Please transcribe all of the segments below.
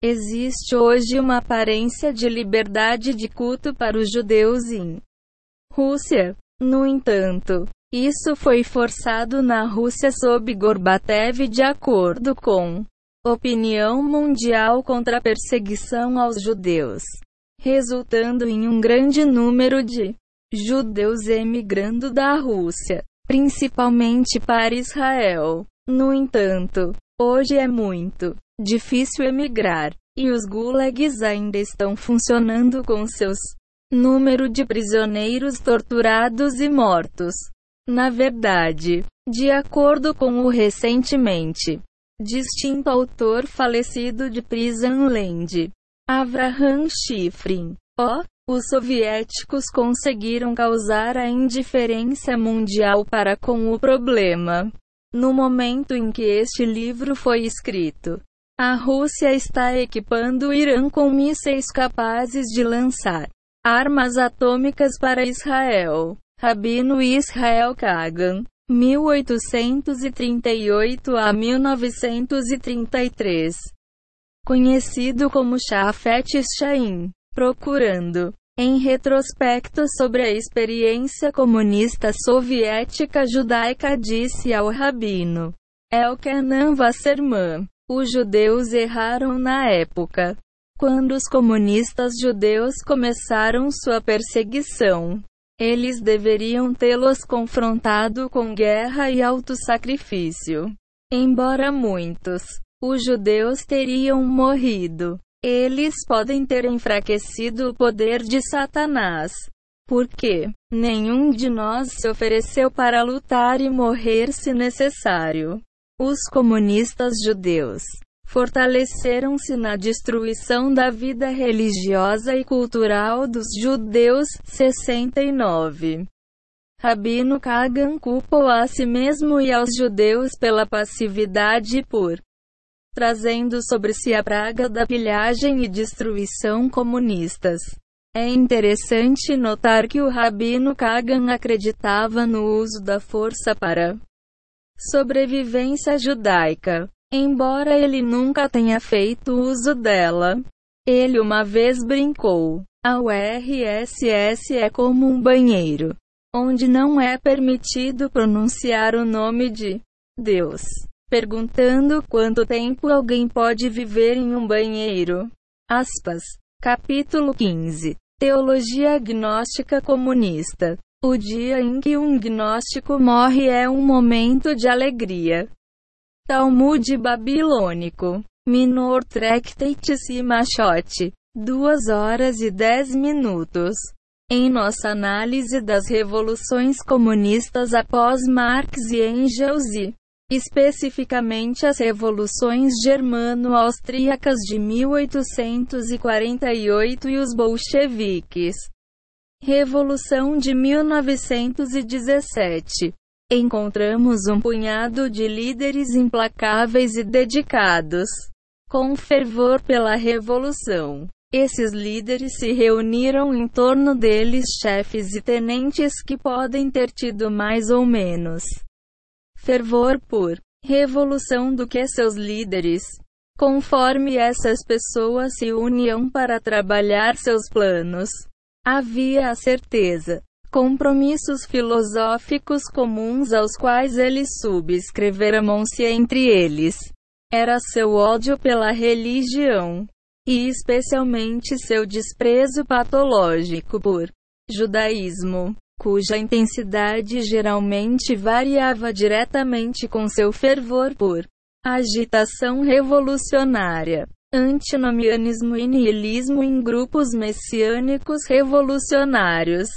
Existe hoje uma aparência de liberdade de culto para os judeus em Rússia. No entanto, isso foi forçado na Rússia sob Gorbachev de acordo com opinião mundial contra a perseguição aos judeus, resultando em um grande número de judeus emigrando da Rússia, principalmente para Israel. No entanto, hoje é muito difícil emigrar, e os gulags ainda estão funcionando com seus número de prisioneiros torturados e mortos. Na verdade, de acordo com o recentemente distinto autor falecido de Prison Land, Avraham Shifrin, ó, os soviéticos conseguiram causar a indiferença mundial para com o problema. No momento em que este livro foi escrito, a Rússia está equipando o Irã com mísseis capazes de lançar armas atômicas para Israel. Rabino Israel Kagan, 1838 a 1933. Conhecido como Shafet Shain, procurando, em retrospecto sobre a experiência comunista soviética judaica, disse ao rabino Elkenan Wasserman: Os judeus erraram na época. Quando os comunistas judeus começaram sua perseguição, eles deveriam tê-los confrontado com guerra e auto-sacrifício. Embora muitos, os judeus teriam morrido, eles podem ter enfraquecido o poder de Satanás. Porque nenhum de nós se ofereceu para lutar e morrer se necessário. Os comunistas judeus fortaleceram-se na destruição da vida religiosa e cultural dos judeus. 69. Rabino Kagan culpou a si mesmo e aos judeus pela passividade por trazendo sobre si a praga da pilhagem e destruição comunistas. É interessante notar que o Rabino Kagan acreditava no uso da força para sobrevivência judaica. Embora ele nunca tenha feito uso dela, ele uma vez brincou: a URSS é como um banheiro, onde não é permitido pronunciar o nome de Deus. Perguntando quanto tempo alguém pode viver em um banheiro. Aspas. Capítulo 15. Teologia agnóstica comunista. O dia em que um gnóstico morre é um momento de alegria. Talmud babilônico. Minor Tractates e Machote. 2 horas e 10 minutos. Em nossa análise das revoluções comunistas após Marx e Engels e, especificamente as revoluções germano-austríacas de 1848 e os bolcheviques. Revolução de 1917 encontramos um punhado de líderes implacáveis e dedicados, com fervor pela revolução. Esses líderes se reuniram em torno deles chefes e tenentes que podem ter tido mais ou menos fervor por revolução do que seus líderes. Conforme essas pessoas se uniam para trabalhar seus planos, havia a certeza compromissos filosóficos comuns aos quais eles subscreveram-se entre eles. Era seu ódio pela religião, e especialmente seu desprezo patológico por judaísmo, cuja intensidade geralmente variava diretamente com seu fervor por agitação revolucionária, antinomianismo e niilismo em grupos messiânicos revolucionários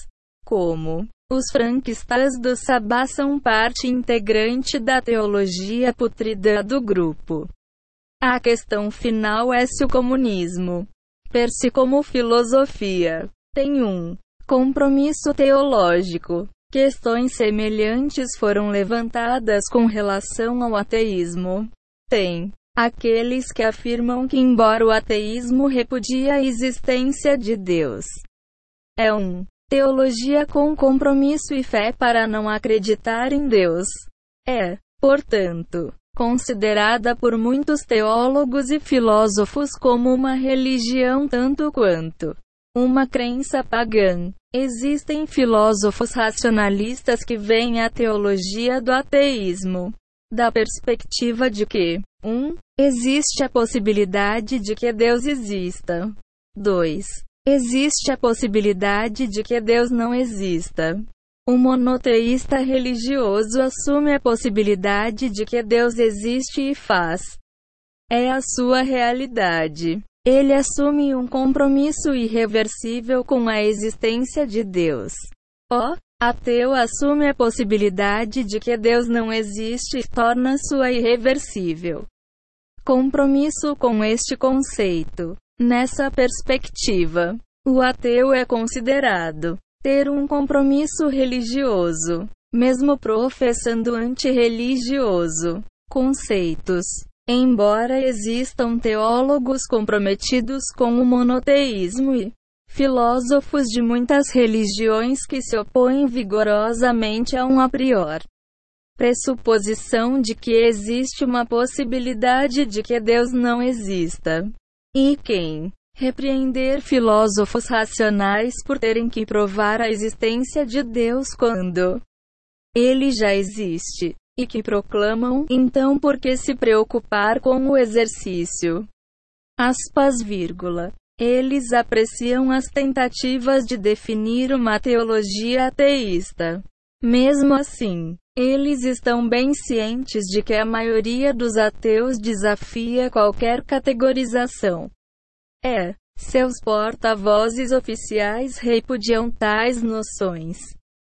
como os franquistas do Sabá são parte integrante da teologia putrida do grupo. A questão final é se o comunismo, per si como filosofia, tem um compromisso teológico. Questões semelhantes foram levantadas com relação ao ateísmo. Tem aqueles que afirmam que, embora o ateísmo repudie a existência de Deus, é um Teologia com compromisso e fé para não acreditar em Deus. É, portanto, considerada por muitos teólogos e filósofos como uma religião tanto quanto uma crença pagã. Existem filósofos racionalistas que veem a teologia do ateísmo da perspectiva de que 1. Um, existe a possibilidade de que Deus exista. 2. Existe a possibilidade de que Deus não exista. O monoteísta religioso assume a possibilidade de que Deus existe e faz. É a sua realidade. Ele assume um compromisso irreversível com a existência de Deus. O ateu assume a possibilidade de que Deus não existe e torna sua irreversível compromisso com este conceito. Nessa perspectiva, o ateu é considerado ter um compromisso religioso, mesmo professando antirreligioso conceitos. Embora existam teólogos comprometidos com o monoteísmo e filósofos de muitas religiões que se opõem vigorosamente a um a priori pressuposição de que existe uma possibilidade de que Deus não exista. E quem repreender filósofos racionais por terem que provar a existência de Deus quando ele já existe, e que proclamam, então por que se preocupar com o exercício? Aspas, vírgula. Eles apreciam as tentativas de definir uma teologia ateísta. Mesmo assim, eles estão bem cientes de que a maioria dos ateus desafia qualquer categorização. É, seus porta-vozes oficiais repudiam tais noções.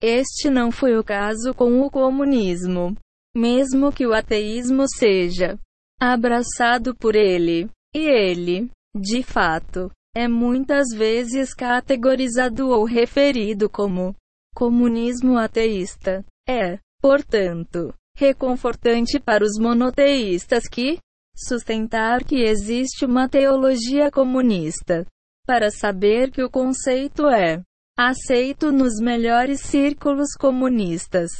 Este não foi o caso com o comunismo. Mesmo que o ateísmo seja abraçado por ele, e ele, de fato, é muitas vezes categorizado ou referido como comunismo ateísta. É, Portanto, reconfortante para os monoteístas que sustentar que existe uma teologia comunista, para saber que o conceito é aceito nos melhores círculos comunistas.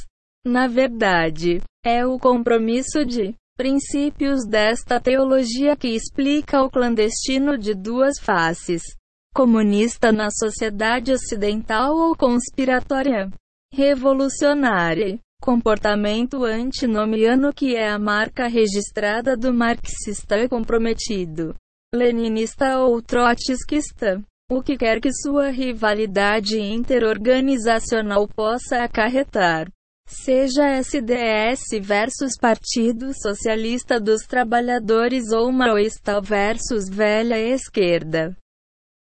Na verdade, é o compromisso de princípios desta teologia que explica o clandestino de duas faces: comunista na sociedade ocidental ou conspiratória, revolucionária comportamento antinomiano que é a marca registrada do marxista comprometido, leninista ou trotskista. O que quer que sua rivalidade interorganizacional possa acarretar. Seja SDS versus Partido Socialista dos Trabalhadores ou Maoísta versus Velha Esquerda.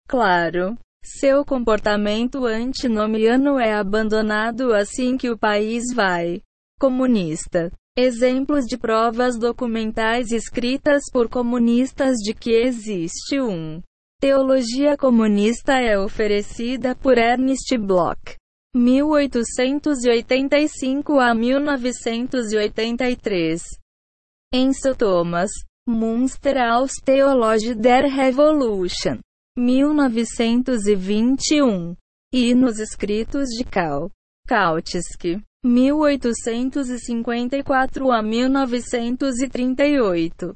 Claro, seu comportamento antinomiano é abandonado assim que o país vai comunista. Exemplos de provas documentais escritas por comunistas de que existe um teologia comunista é oferecida por Ernst Bloch. 1885 a 1983. Enzo Thomas, Munster aus Theologie der Revolution. 1921. E nos escritos de Karl Kautsky, 1854 a 1938.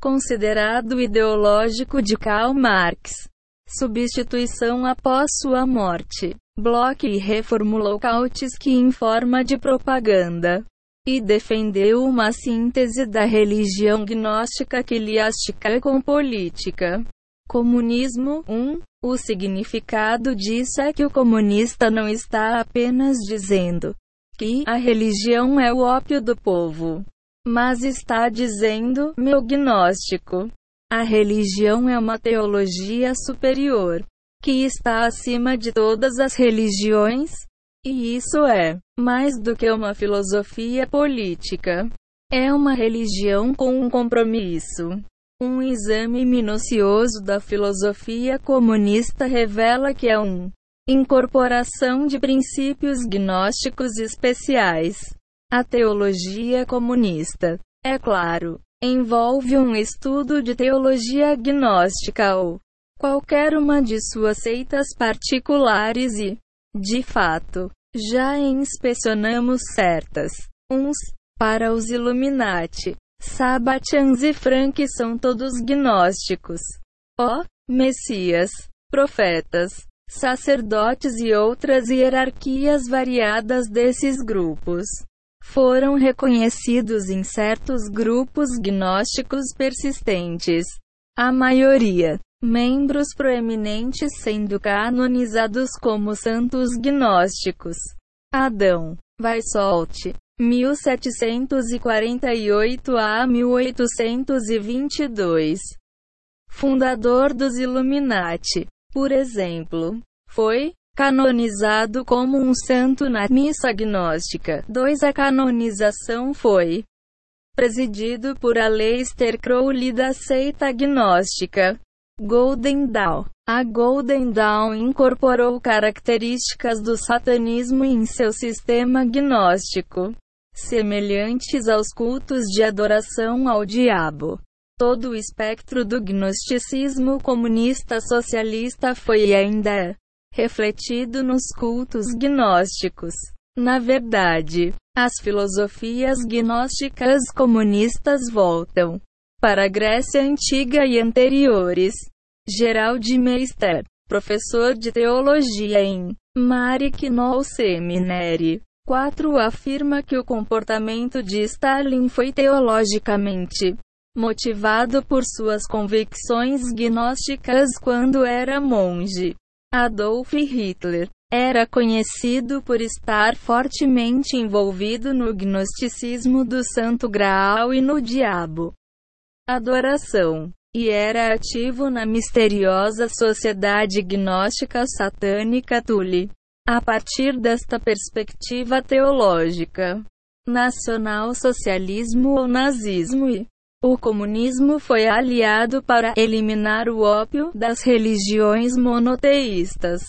Considerado ideológico de Karl Marx. Substituição após sua morte. Bloch reformulou Kautsky em forma de propaganda e defendeu uma síntese da religião gnóstica quileástica com política. Comunismo 1. Um, o significado disso é que o comunista não está apenas dizendo que a religião é o ópio do povo, mas está dizendo, meu gnóstico, a religião é uma teologia superior, que está acima de todas as religiões, e isso é mais do que uma filosofia política. É uma religião com um compromisso um exame minucioso da filosofia comunista revela que é uma incorporação de princípios gnósticos especiais. A teologia comunista, é claro, envolve um estudo de teologia gnóstica ou qualquer uma de suas seitas particulares e, de fato, já inspecionamos certas uns para os Illuminati Sabatians e Frank são todos gnósticos. Ó, Messias, profetas, sacerdotes e outras hierarquias variadas desses grupos foram reconhecidos em certos grupos gnósticos persistentes. A maioria, membros proeminentes sendo canonizados como santos gnósticos. Adão Weishaupt, 1748 a 1822. Fundador dos Illuminati, por exemplo, foi canonizado como um santo na missa gnóstica. 2. A canonização foi presidido por Aleister Crowley da seita gnóstica Golden Dawn. A Golden Dawn incorporou características do satanismo em seu sistema gnóstico, semelhantes aos cultos de adoração ao diabo. Todo o espectro do gnosticismo comunista socialista foi e ainda é refletido nos cultos gnósticos. Na verdade, as filosofias gnósticas comunistas voltam para a Grécia Antiga e anteriores. Gerald Meister, professor de teologia em Maryknoll Seminary 4 afirma que o comportamento de Stalin foi teologicamente motivado por suas convicções gnósticas quando era monge. Adolf Hitler era conhecido por estar fortemente envolvido no gnosticismo do Santo Graal e no diabo. Adoração. E era ativo na misteriosa sociedade gnóstica satânica Tule. A partir desta perspectiva teológica, nacional-socialismo ou nazismo e o comunismo foi aliado para eliminar o ópio das religiões monoteístas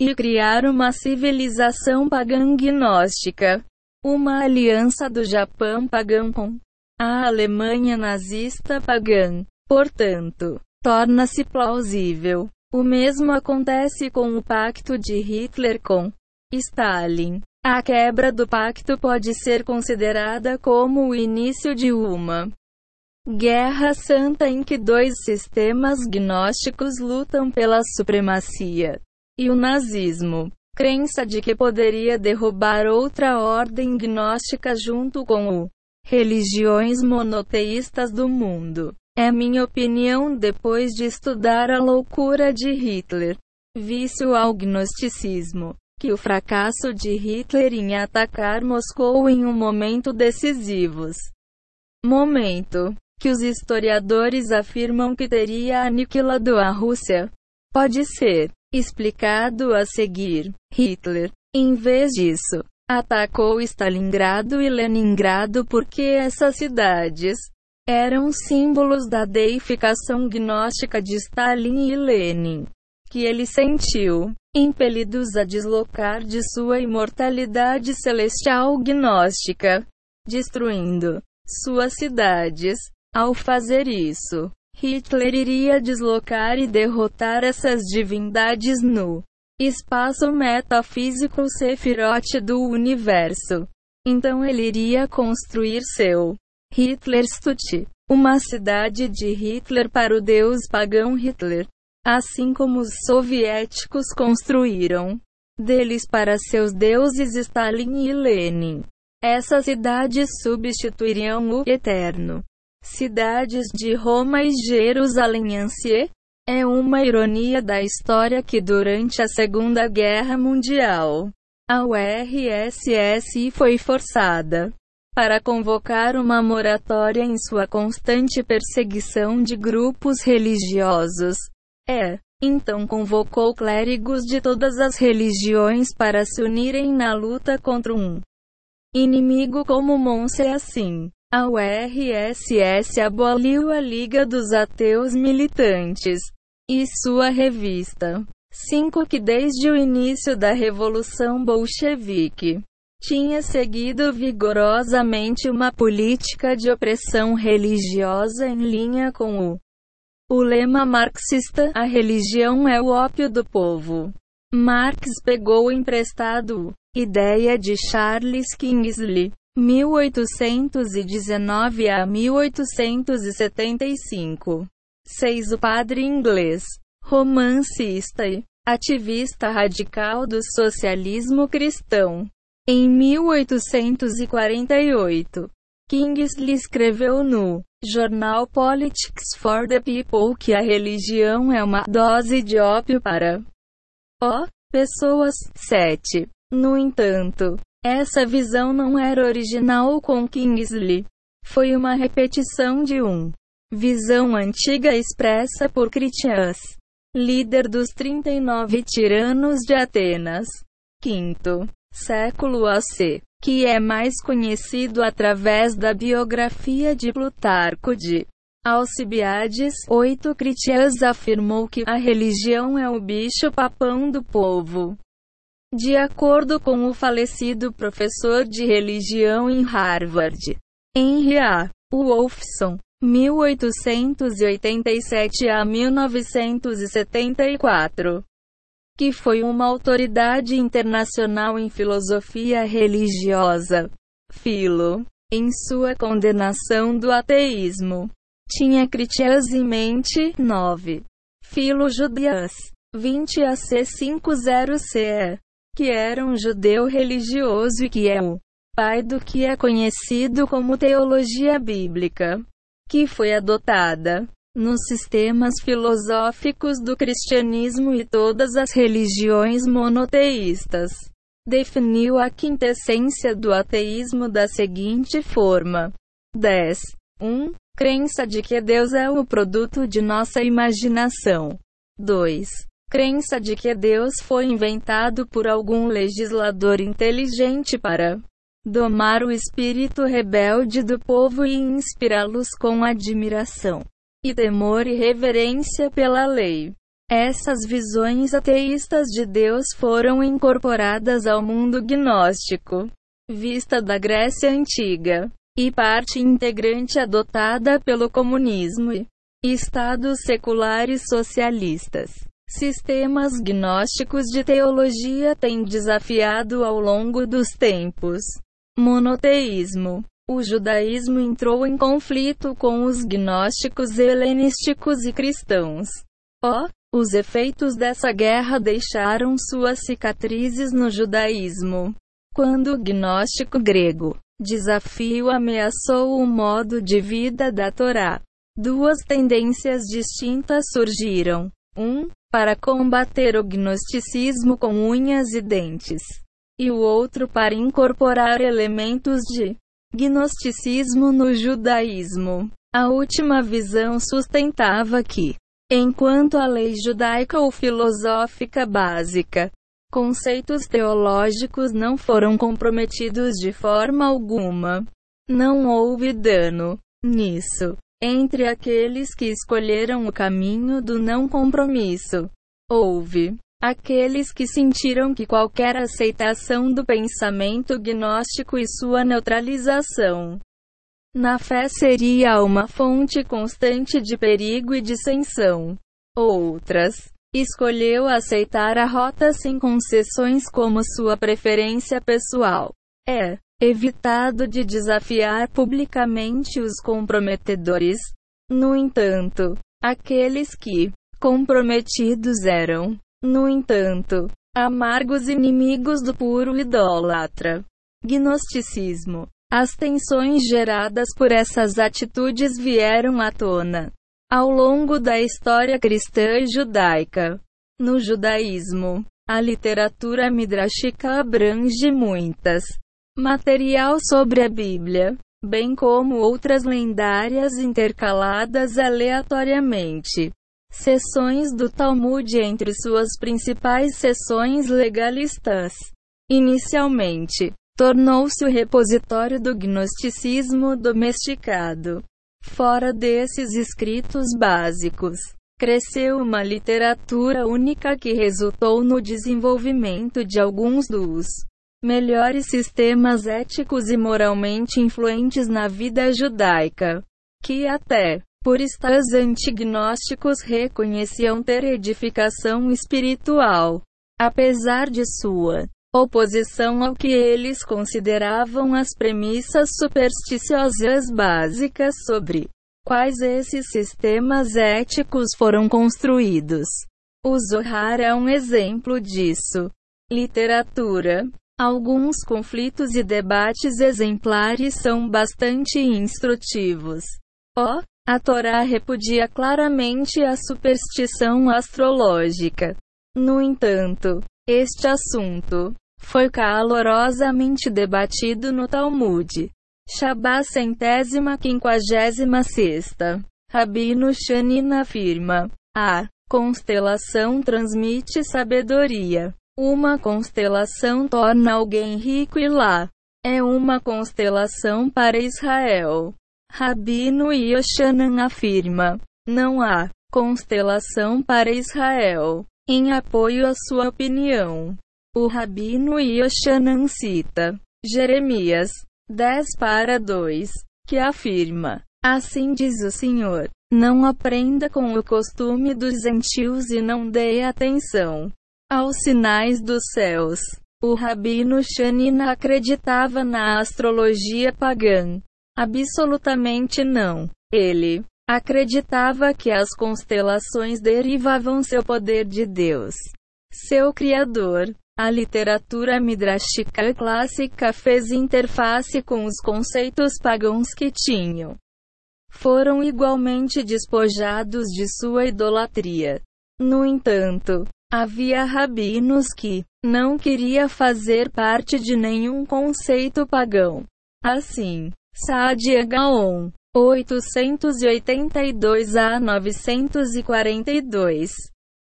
e criar uma civilização pagã gnóstica. Uma aliança do Japão pagão com a Alemanha nazista pagã. Portanto, torna-se plausível. O mesmo acontece com o pacto de Hitler com Stalin. A quebra do pacto pode ser considerada como o início de uma Guerra Santa em que dois sistemas gnósticos lutam pela supremacia. E o nazismo, crença de que poderia derrubar outra ordem gnóstica junto com o religiões monoteístas do mundo. É minha opinião depois de estudar a loucura de Hitler, vício ao gnosticismo, que o fracasso de Hitler em atacar Moscou em um momento decisivos momento. Que os historiadores afirmam que teria aniquilado a Rússia. Pode ser. Explicado a seguir. Hitler, em vez disso, atacou Stalingrado e Leningrado porque essas cidades eram símbolos da deificação gnóstica de Stalin e Lenin, que ele sentiu, impelidos a deslocar de sua imortalidade celestial gnóstica, destruindo suas cidades, ao fazer isso, Hitler iria deslocar e derrotar essas divindades no espaço metafísico Sephiroth do universo. Então ele iria construir seu Hitlerstadt, uma cidade de Hitler para o deus pagão Hitler, assim como os soviéticos construíram deles para seus deuses Stalin e Lenin. Essas cidades substituiriam o eterno Cidades de Roma e Jerusalém Ancier. É uma ironia da história que durante a Segunda Guerra Mundial, a URSS foi forçada para convocar uma moratória em sua constante perseguição de grupos religiosos. É, então convocou clérigos de todas as religiões para se unirem na luta contra um inimigo como Monse assim. A URSS aboliu a Liga dos Ateus Militantes e sua revista 5 que desde o início da Revolução Bolchevique tinha seguido vigorosamente uma política de opressão religiosa em linha com o, o lema marxista: a religião é o ópio do povo. Marx pegou emprestado ideia de Charles Kingsley 1819 a 1875. 6. O padre inglês, romancista e ativista radical do socialismo cristão. Em 1848, Kingsley escreveu no jornal Politics for the People que a religião é uma dose de ópio para o pessoas. 7. No entanto, essa visão não era original com Kingsley. Foi uma repetição de um visão antiga expressa por Critias, líder dos 39 tiranos de Atenas. Quinto século AC, que é mais conhecido através da biografia de Plutarco de Alcibiades. 8 Critias afirmou que a religião é o bicho-papão do povo. De acordo com o falecido professor de religião em Harvard, Henry A. Wolfson, 1887 a 1974, que foi uma autoridade internacional em filosofia religiosa, Filo, em sua condenação do ateísmo, tinha Critias em mente. 9. Filo Judias, 20 a C50CE que era um judeu religioso e que é o pai do que é conhecido como teologia bíblica, que foi adotada nos sistemas filosóficos do cristianismo e todas as religiões monoteístas. Definiu a quintessência do ateísmo da seguinte forma: 10. 1. Crença de que Deus é o produto de nossa imaginação. 2 crença de que Deus foi inventado por algum legislador inteligente para domar o espírito rebelde do povo e inspirá-los com admiração e temor e reverência pela lei. Essas visões ateístas de Deus foram incorporadas ao mundo gnóstico, vista da Grécia Antiga, e parte integrante adotada pelo comunismo e estados seculares socialistas. Sistemas gnósticos de teologia têm desafiado ao longo dos tempos. Monoteísmo. O judaísmo entrou em conflito com os gnósticos helenísticos e cristãos. Oh, os efeitos dessa guerra deixaram suas cicatrizes no judaísmo. Quando o gnóstico grego desafio ameaçou o modo de vida da Torá, duas tendências distintas surgiram. 1. Um, para combater o gnosticismo com unhas e dentes, e o outro para incorporar elementos de gnosticismo no judaísmo. A última visão sustentava que, enquanto a lei judaica ou filosófica básica, conceitos teológicos não foram comprometidos de forma alguma, não houve dano nisso entre aqueles que escolheram o caminho do não compromisso. Houve aqueles que sentiram que qualquer aceitação do pensamento gnóstico e sua neutralização na fé seria uma fonte constante de perigo e dissensão. Outras escolheu aceitar a rota sem concessões como sua preferência pessoal. É evitado de desafiar publicamente os comprometedores. No entanto, aqueles que comprometidos eram, no entanto, amargos inimigos do puro idólatra. Gnosticismo. As tensões geradas por essas atitudes vieram à tona ao longo da história cristã e judaica. No judaísmo, a literatura midrashica abrange muitas material sobre a Bíblia, bem como outras lendárias intercaladas aleatoriamente. Seções do Talmud entre suas principais seções legalistas. Inicialmente, tornou-se o repositório do gnosticismo domesticado. Fora desses escritos básicos, cresceu uma literatura única que resultou no desenvolvimento de alguns dos melhores sistemas éticos e moralmente influentes na vida judaica, que até por estar antignósticos reconheciam ter edificação espiritual, apesar de sua oposição ao que eles consideravam as premissas supersticiosas básicas sobre quais esses sistemas éticos foram construídos. O Zohar é um exemplo disso. Literatura. Alguns conflitos e debates exemplares são bastante instrutivos. O. A Torá repudia claramente a superstição astrológica. No entanto, este assunto foi calorosamente debatido no Talmud. Shabá centésima quinquagésima sexta. Rabino Shanina afirma: A constelação transmite sabedoria. Uma constelação torna alguém rico e lá é uma constelação para Israel. Rabino Yoshanan afirma: não há constelação para Israel. Em apoio à sua opinião, o Rabino Yoshanan cita Jeremias 10 para 2, que afirma: Assim diz o Senhor: Não aprenda com o costume dos gentios e não dê atenção aos sinais dos céus. O rabino Shanina acreditava na astrologia pagã. Absolutamente não. Ele acreditava que as constelações derivavam seu poder de Deus, seu Criador. A literatura midrashica clássica fez interface com os conceitos pagãos que tinham. Foram igualmente despojados de sua idolatria. No entanto, havia rabinos que não queria fazer parte de nenhum conceito pagão. Assim, Saadia Gaon, 882 a 942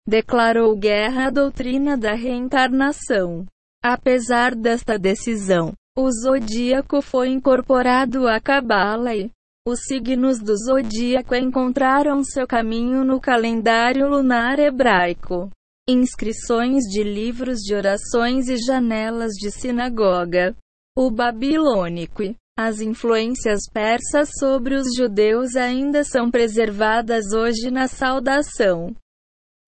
declarou guerra à doutrina da reencarnação. Apesar desta decisão, o zodíaco foi incorporado à Cabala e os signos do zodíaco encontraram seu caminho no calendário lunar hebraico. Inscrições de livros de orações e janelas de sinagoga. O babilônico as influências persas sobre os judeus ainda são preservadas hoje na saudação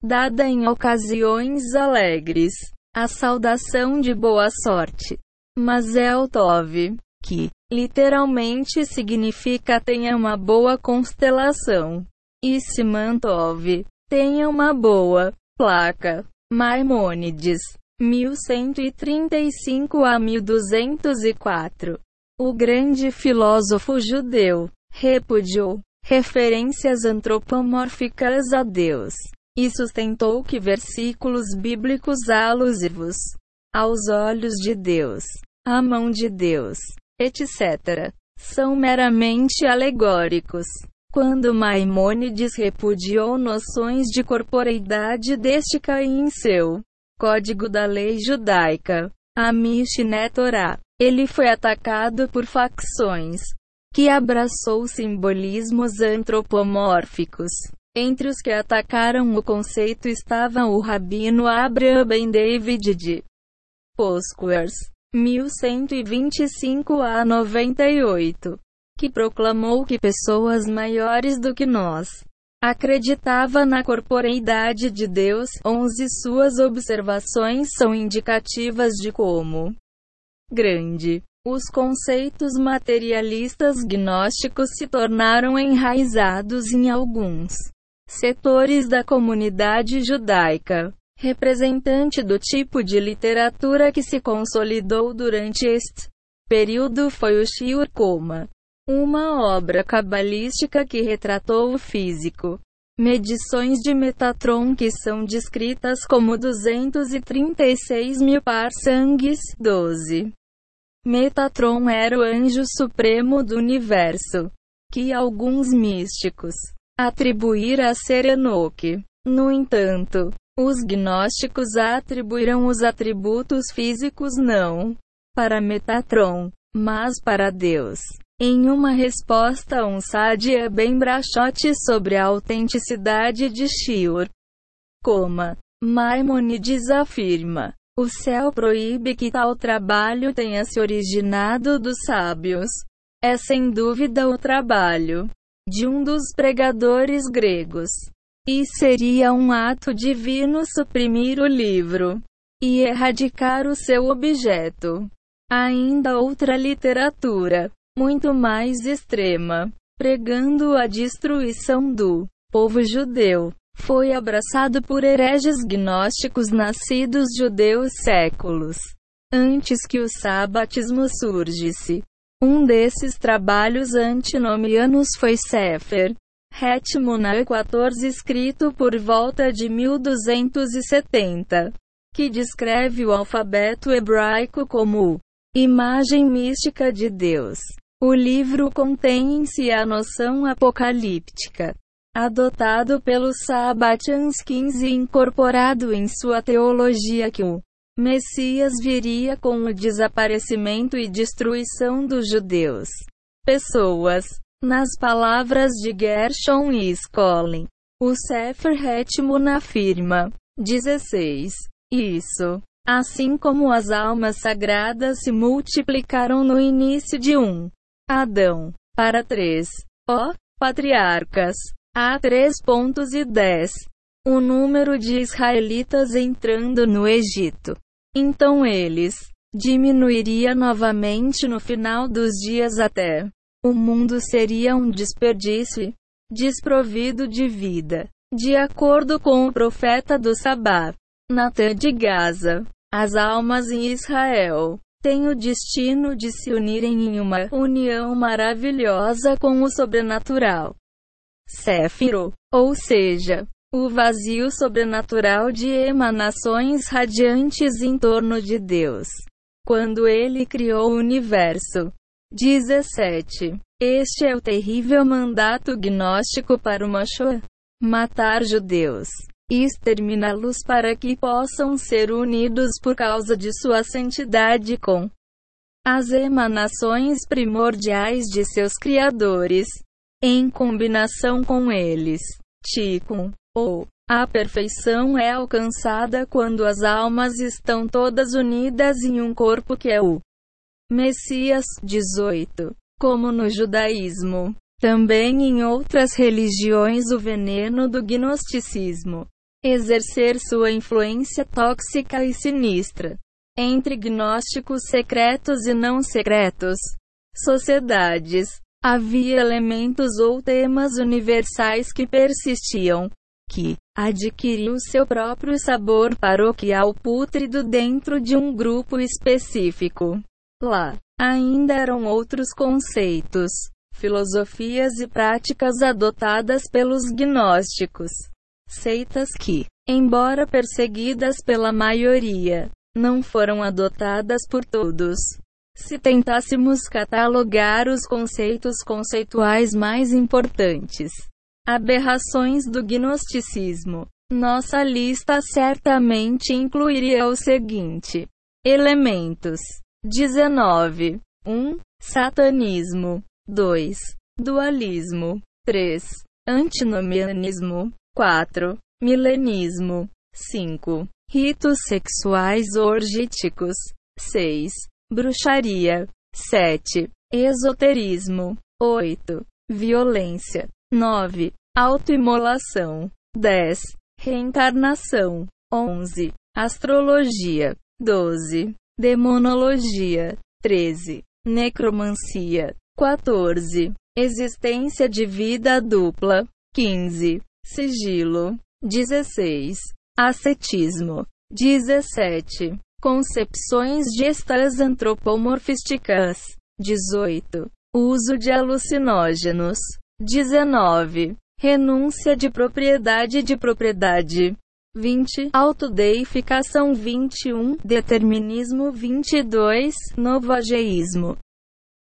dada em ocasiões alegres. A saudação de boa sorte. Mazel Tov, que literalmente significa tenha uma boa constelação. E Simantov, tenha uma boa placa. Maimônides, 1135 a 1204. O grande filósofo judeu repudiou referências antropomórficas a Deus e sustentou que versículos bíblicos alusivos aos olhos de Deus, à mão de Deus, etc., são meramente alegóricos. Quando Maimônides repudiou noções de corporeidade deste Caim em seu Código da Lei Judaica, a Mishneh Torah, ele foi atacado por facções que abraçou simbolismos antropomórficos entre os que atacaram o conceito estava o rabino Abraham Ben David de Posquers, 1125 a 98, que proclamou que pessoas maiores do que nós acreditava na corporeidade de Deus. 11 Suas observações são indicativas de como grande os conceitos materialistas gnósticos se tornaram enraizados em alguns setores da comunidade judaica. Representante do tipo de literatura que se consolidou durante este período foi o Shiur Koma, uma obra cabalística que retratou o físico. Medições de Metatron que são descritas como 236 mil par-sangues, 12. Metatron era o anjo supremo do universo, que alguns místicos atribuir a ser Enoque. No entanto, os gnósticos atribuíram os atributos físicos não para Metatron, mas para Deus. Em uma resposta a um sádia bem brachote sobre a autenticidade de Shiur, Coma, Maimonides afirma: o céu proíbe que tal trabalho tenha se originado dos sábios. É sem dúvida o trabalho de um dos pregadores gregos. E seria um ato divino suprimir o livro. e erradicar o seu objeto. Ainda outra literatura, muito mais extrema, pregando a destruição do povo judeu, foi abraçado por hereges gnósticos nascidos judeus séculos antes que o sabatismo surgisse. Um desses trabalhos antinomianos foi Sefer Hetmona 14 escrito por volta de 1270, que descreve o alfabeto hebraico como imagem mística de Deus. O livro contém em si a noção apocalíptica, adotado pelos Sabbatians e incorporado em sua teologia que o Messias viria com o desaparecimento e destruição dos judeus. Pessoas. Nas palavras de Gershon e Skolin, o Sefer Hetmon afirma. 16. Isso. Assim como as almas sagradas se multiplicaram no início de um Adão, para três, ó, patriarcas, há três pontos e dez. O número de israelitas entrando no Egito. Então eles diminuiria novamente no final dos dias até o mundo seria um desperdício, desprovido de vida. De acordo com o profeta do Sabá, Natan de Gaza, as almas em Israel têm o destino de se unirem em uma união maravilhosa com o sobrenatural. Séfiro, ou seja, o vazio sobrenatural de emanações radiantes em torno de Deus. Quando ele criou o universo. 17. Este é o terrível mandato gnóstico para o Mashua: matar judeus e exterminá-los para que possam ser unidos por causa de sua santidade com as emanações primordiais de seus criadores, em combinação com eles. Tikkun ou a perfeição é alcançada quando as almas estão todas unidas em um corpo que é o Messias 18. Como no judaísmo, também em outras religiões o veneno do gnosticismo exercer sua influência tóxica e sinistra entre gnósticos secretos e não secretos sociedades. Havia elementos ou temas universais que persistiam, que adquiriu seu próprio sabor paroquial pútrido dentro de um grupo específico. Lá, ainda eram outros conceitos, filosofias e práticas adotadas pelos gnósticos. Seitas que, embora perseguidas pela maioria, não foram adotadas por todos. Se tentássemos catalogar os conceitos conceituais mais importantes, Aberrações do gnosticismo. Nossa lista certamente incluiria o seguinte: elementos 19. 1. Satanismo. 2. Dualismo. 3. Antinomianismo. 4. Milenismo. 5. Ritos sexuais orgíticos. 6. Bruxaria. 7. Esoterismo. 8. Violência. 9. Autoimolação. 10. Reencarnação. 11. Astrologia. 12. Demonologia. 13. Necromancia. 14. Existência de vida dupla. 15. Sigilo. 16. Ascetismo. 17. Concepções gestas antropomorfísticas. 18. Uso de alucinógenos. 19. Renúncia de propriedade de propriedade. 20. Autodeificação 21. Determinismo 22. Novoageísmo.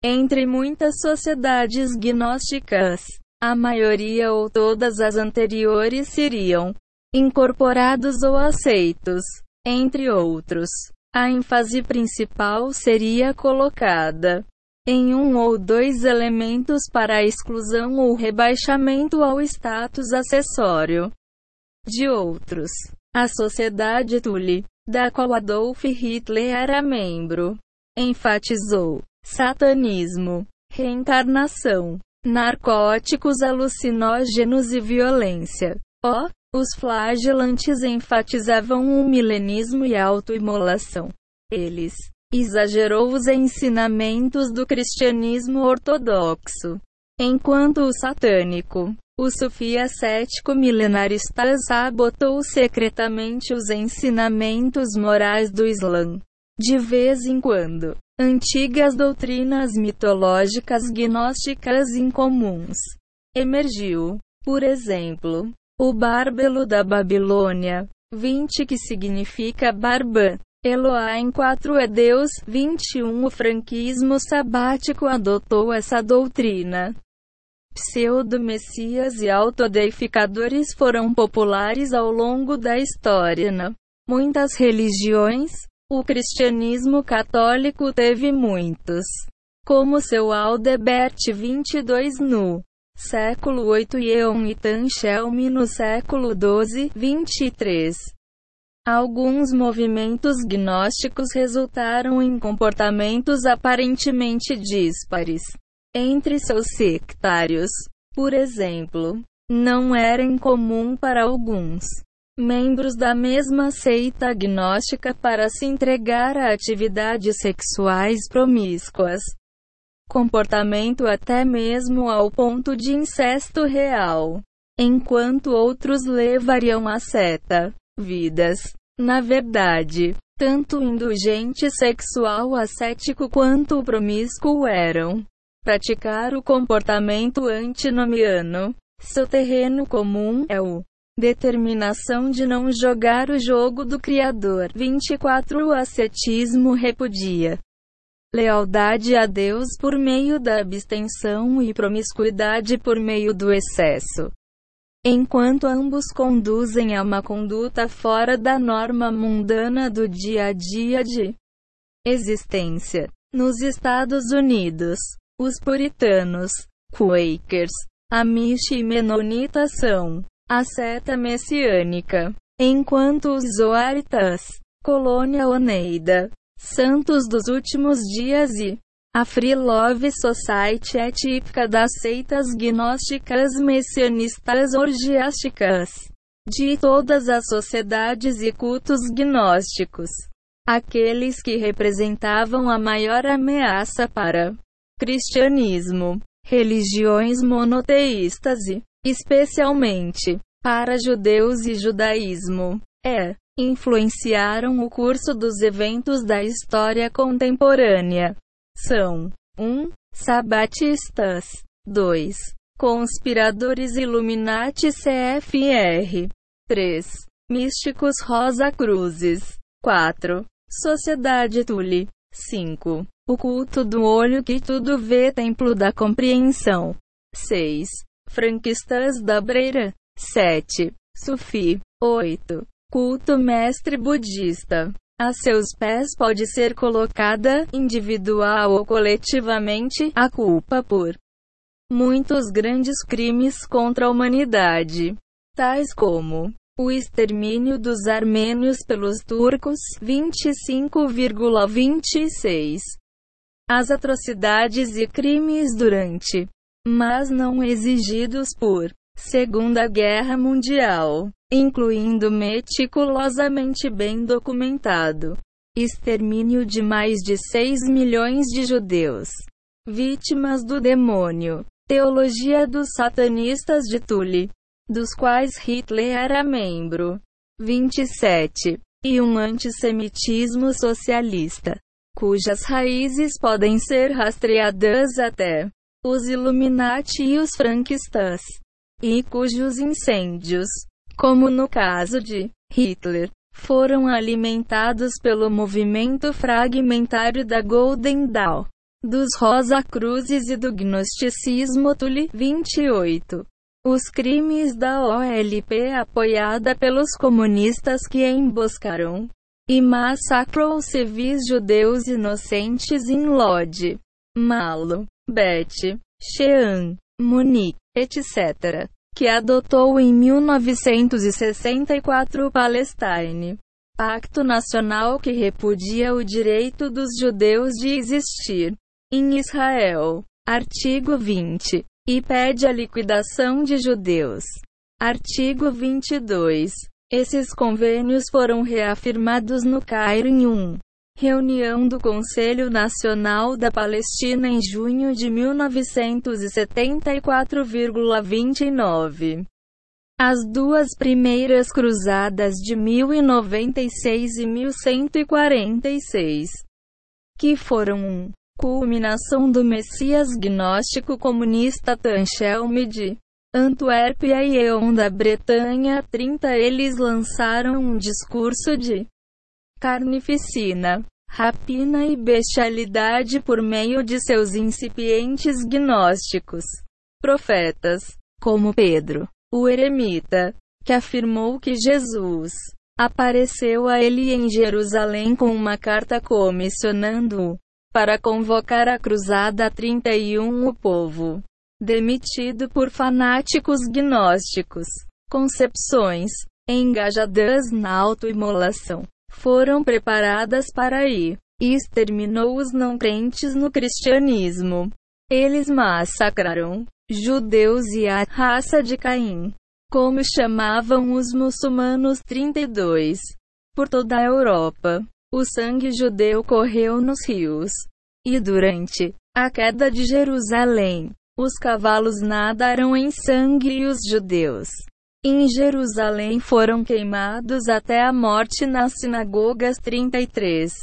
Entre muitas sociedades gnósticas, a maioria ou todas as anteriores seriam incorporados ou aceitos. Entre outros, a ênfase principal seria colocada em um ou dois elementos para a exclusão ou rebaixamento ao status acessório de outros. A Sociedade Thule, da qual Adolf Hitler era membro, enfatizou satanismo, reencarnação, narcóticos alucinógenos e violência. Os flagelantes enfatizavam o milenismo e a autoimolação. Eles exagerou os ensinamentos do cristianismo ortodoxo, enquanto o satânico, o sufi ascético milenarista sabotou secretamente os ensinamentos morais do Islã. De vez em quando, antigas doutrinas mitológicas gnósticas incomuns emergiu. Por exemplo, o bárbelo da Babilônia, 20 que significa barba. Eloá em 4 é Deus, 21 O franquismo sabático adotou essa doutrina. Pseudo-messias e autodeificadores foram populares ao longo da história na muitas religiões. O cristianismo católico teve muitos, como seu Aldebert 22 no século 8 e Eon e Tanchelme no século 12, 23. Alguns movimentos gnósticos resultaram em comportamentos aparentemente díspares entre seus sectários. Por exemplo, não era incomum para alguns membros da mesma seita gnóstica para se entregar a atividades sexuais promíscuas comportamento até mesmo ao ponto de incesto real, enquanto outros levariam a seta vidas. Na verdade, tanto o indulgente sexual ascético quanto o promíscuo eram praticar o comportamento antinomiano. Seu terreno comum é o determinação de não jogar o jogo do Criador. 24 O ascetismo repudia lealdade a Deus por meio da abstenção e promiscuidade por meio do excesso. Enquanto ambos conduzem a uma conduta fora da norma mundana do dia a dia de existência. Nos Estados Unidos, os puritanos, Quakers, Amish e Menonitas são a seta messiânica, enquanto os Zoaritas, colônia Oneida, Santos dos Últimos Dias e a Free Love Society é típica das seitas gnósticas messianistas orgiásticas de todas as sociedades e cultos gnósticos. Aqueles que representavam a maior ameaça para cristianismo, religiões monoteístas e, especialmente, para judeus e judaísmo, é influenciaram o curso dos eventos da história contemporânea. São 1. Um, sabatistas 2. Conspiradores Illuminati CFR 3. Místicos Rosa Cruzes 4. Sociedade Tule 5. O culto do olho que tudo vê Templo da Compreensão 6. Franquistas da Breira 7. Sufi 8 culto mestre budista. A seus pés pode ser colocada, individual ou coletivamente, a culpa por muitos grandes crimes contra a humanidade, tais como o extermínio dos armênios pelos turcos, 25,26. As atrocidades e crimes durante, mas não exigidos por, Segunda Guerra Mundial incluindo meticulosamente bem documentado. Extermínio de mais de 6 milhões de judeus, vítimas do demônio, teologia dos satanistas de Tule, dos quais Hitler era membro, 27, e um antissemitismo socialista, cujas raízes podem ser rastreadas até os Illuminati e os franquistas, e cujos incêndios como no caso de Hitler, foram alimentados pelo movimento fragmentário da Golden Dawn, dos Rosa Cruzes e do Gnosticismo Tule 28. Os crimes da OLP apoiada pelos comunistas que emboscaram e massacrou civis judeus inocentes em Lodz, Malo, Bet, Shean, Munique, etc que adotou em 1964 o Palestine Pacto Nacional que repudia o direito dos judeus de existir em Israel. Artigo 20. E pede a liquidação de judeus. Artigo 22. Esses convênios foram reafirmados no Cairo em 1. Reunião do Conselho Nacional da Palestina em junho de 1974,29. As duas primeiras cruzadas de 1096 e 1146, que foram um culminação do Messias gnóstico comunista Tanchelme de Antuérpia e Eon da Bretanha 30 eles lançaram um discurso de carnificina, rapina e bestialidade por meio de seus incipientes gnósticos. Profetas, como Pedro, o eremita, que afirmou que Jesus apareceu a ele em Jerusalém com uma carta comissionando-o para convocar a Cruzada 31 o povo demitido por fanáticos gnósticos, concepções engajadas na autoimolação foram preparadas para ir e exterminou os não crentes no cristianismo. Eles massacraram judeus e a raça de Caim, como chamavam os muçulmanos 32. Por toda a Europa, o sangue judeu correu nos rios. E durante a queda de Jerusalém, os cavalos nadaram em sangue e os judeus em Jerusalém foram queimados até a morte nas sinagogas 33.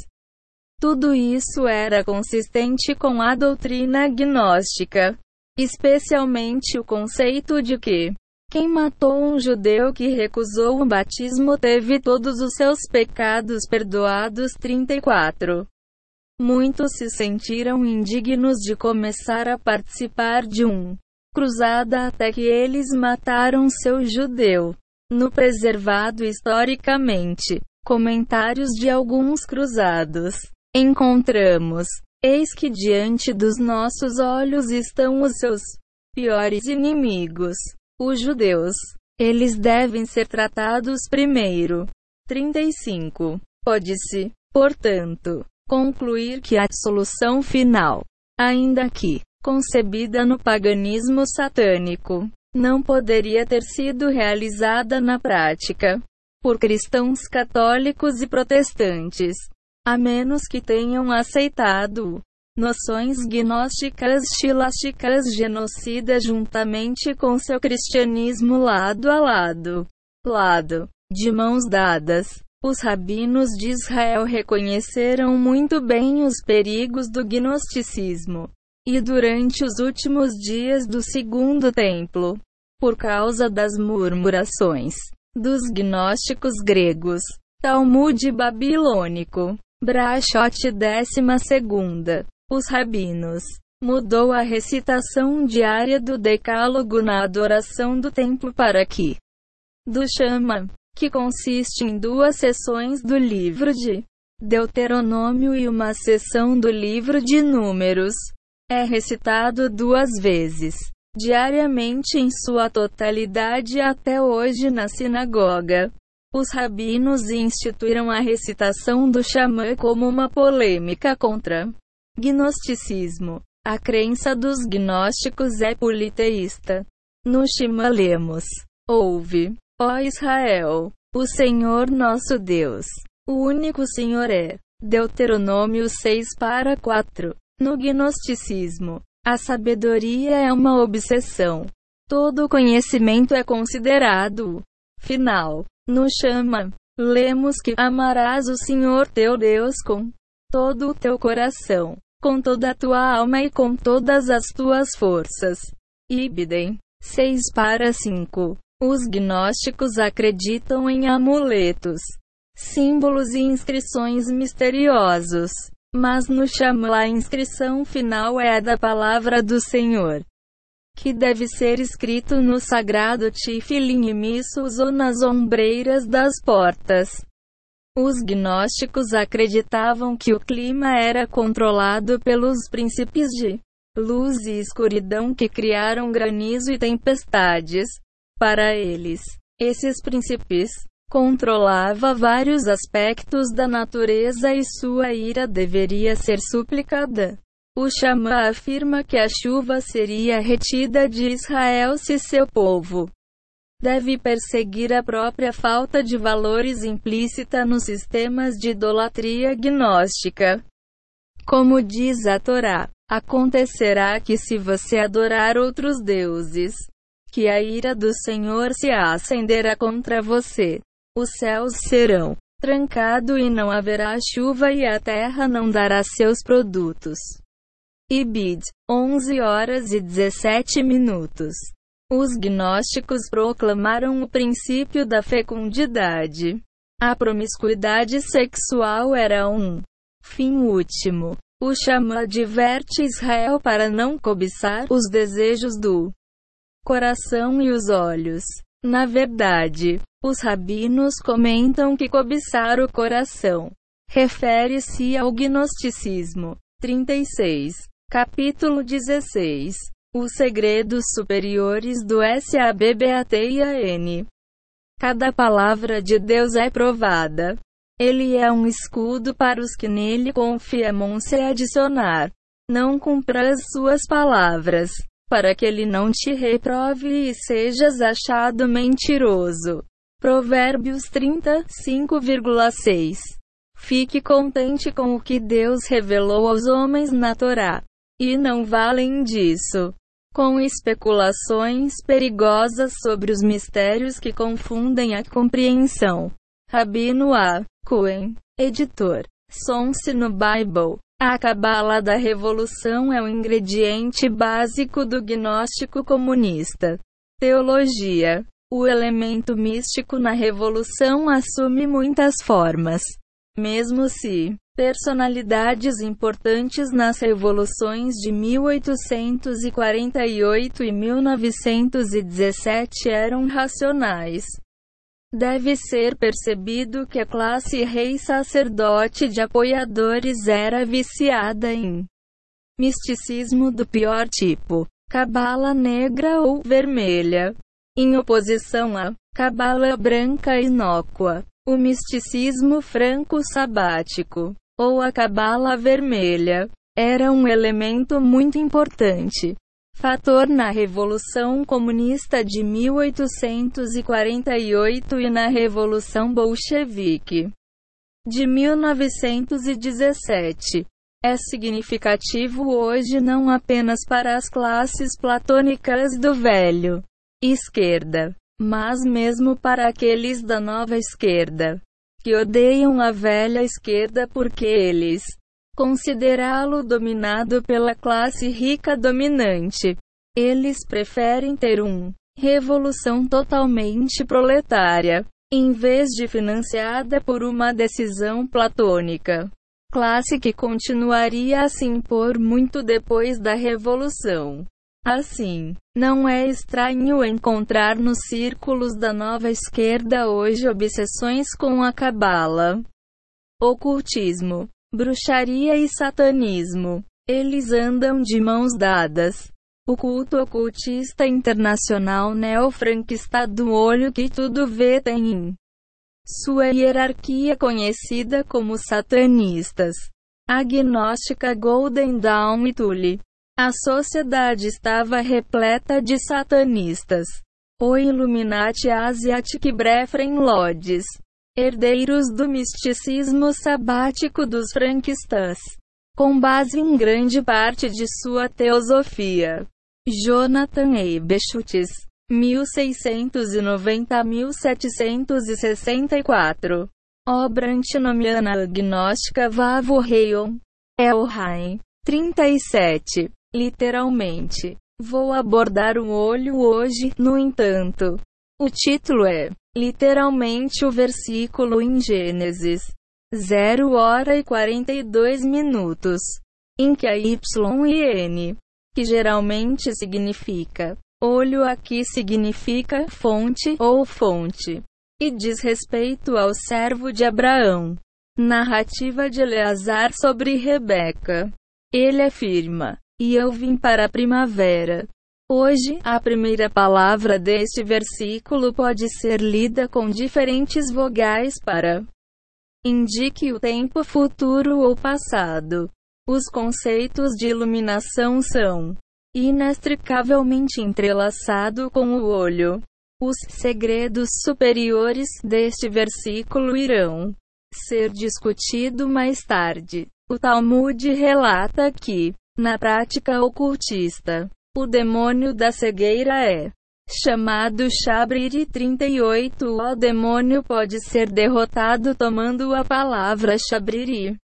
Tudo isso era consistente com a doutrina gnóstica, especialmente o conceito de que quem matou um judeu que recusou o batismo teve todos os seus pecados perdoados 34. Muitos se sentiram indignos de começar a participar de um cruzada até que eles mataram seu judeu. No preservado historicamente, comentários de alguns cruzados, encontramos: Eis que diante dos nossos olhos estão os seus piores inimigos, os judeus. Eles devem ser tratados primeiro. 35. Pode-se, portanto, concluir que a solução final, ainda que concebida no paganismo satânico, não poderia ter sido realizada na prática por cristãos católicos e protestantes, a menos que tenham aceitado noções gnósticas xilásticas genocidas juntamente com seu cristianismo lado a lado, lado, de mãos dadas. Os rabinos de Israel reconheceram muito bem os perigos do gnosticismo. E durante os últimos dias do segundo templo, por causa das murmurações dos gnósticos gregos, Talmud babilônico, Brachot décima segunda, os rabinos, mudou a recitação diária do decálogo na adoração do templo para que do chama que consiste em duas sessões do livro de Deuteronômio e uma sessão do livro de Números. É recitado duas vezes diariamente em sua totalidade até hoje na sinagoga. Os rabinos instituíram a recitação do Xamã como uma polêmica contra gnosticismo. A crença dos gnósticos é politeísta. No Shema lemos: Ouve, Ó Israel, o Senhor nosso Deus, o único Senhor é. Deuteronômio 6 para 4. No gnosticismo, a sabedoria é uma obsessão. Todo conhecimento é considerado final. No Chama, lemos que amarás o Senhor teu Deus com todo o teu coração, com toda a tua alma e com todas as tuas forças. Ibidem 6 para 5. Os gnósticos acreditam em amuletos, símbolos e inscrições misteriosos. Mas no Shama a inscrição final é a da palavra do Senhor, que deve ser escrito no sagrado Tifilin e missos ou nas ombreiras das portas. Os gnósticos acreditavam que o clima era controlado pelos príncipes de luz e escuridão que criaram granizo e tempestades. Para eles, esses príncipes controlava vários aspectos da natureza e sua ira deveria ser suplicada. O Xamã afirma que a chuva seria retida de Israel se seu povo deve perseguir a própria falta de valores implícita nos sistemas de idolatria gnóstica. Como diz a Torá, acontecerá que se você adorar outros deuses, que a ira do Senhor se acenderá contra você. Os céus serão trancado e não haverá chuva e a terra não dará seus produtos. Ibid, 11 horas e 17 minutos. Os gnósticos proclamaram o princípio da fecundidade. A promiscuidade sexual era um fim último. O Xamã adverte Israel para não cobiçar os desejos do coração e os olhos. Na verdade, os rabinos comentam que cobiçar o coração refere-se ao gnosticismo. 36. Capítulo 16 os segredos superiores do SABBATIAN. Cada palavra de Deus é provada. Ele é um escudo para os que nele confiam se adicionar. Não cumpra as suas palavras, para que ele não te reprove e sejas achado mentiroso. Provérbios 35,6 Fique contente com o que Deus revelou aos homens na Torá. E não valem disso com especulações perigosas sobre os mistérios que confundem a compreensão. Rabino A. Cohen, editor. Sonse no Bible. A cabala da revolução é o ingrediente básico do gnóstico comunista. Teologia. O elemento místico na revolução assume muitas formas. Mesmo se Personalidades importantes nas revoluções de 1848 e 1917 eram racionais. Deve ser percebido que a classe rei-sacerdote de apoiadores era viciada em misticismo do pior tipo, cabala negra ou vermelha, em oposição à cabala branca inócua, o misticismo franco-sabático ou a cabala vermelha, era um elemento muito importante. Fator na Revolução Comunista de 1848 e na Revolução Bolchevique de 1917. É significativo hoje não apenas para as classes platônicas do velho esquerda, mas mesmo para aqueles da nova esquerda que odeiam a velha esquerda porque eles considerá-lo dominado pela classe rica dominante. Eles preferem ter uma revolução totalmente proletária, em vez de financiada por uma decisão platônica. Classe que continuaria assim por muito depois da revolução. Assim, não é estranho encontrar nos círculos da nova esquerda hoje obsessões com a cabala, ocultismo, bruxaria e satanismo. Eles andam de mãos dadas. O culto ocultista internacional neofranquista do olho que tudo vê tem em sua hierarquia conhecida como satanistas. Agnóstica Golden Dawn e Tully. A sociedade estava repleta de satanistas. O Illuminati Asiatic Brethren Lodges, herdeiros do misticismo sabático dos franquistas, com base em grande parte de sua teosofia. Jonathan Ebeschutz, 1690-1764. Obra antinomiana agnóstica Vavo Reion. Elheim. 37. Literalmente. Vou abordar um olho hoje, no entanto. O título é, literalmente, o versículo em Gênesis 0 hora e 42 minutos, em que a Y e N, que geralmente significa olho aqui significa fonte ou fonte, e diz respeito ao servo de Abraão. Narrativa de Eleazar sobre Rebeca. Ele afirma: e eu vim para a primavera. Hoje, a primeira palavra deste versículo pode ser lida com diferentes vogais para indique o tempo futuro ou passado. Os conceitos de iluminação são inextricavelmente entrelaçados com o olho. Os segredos superiores deste versículo irão ser discutido mais tarde. O Talmud relata que, na prática ocultista, o demônio da cegueira é chamado Shabriri 38. O demônio pode ser derrotado tomando a palavra Shabriri,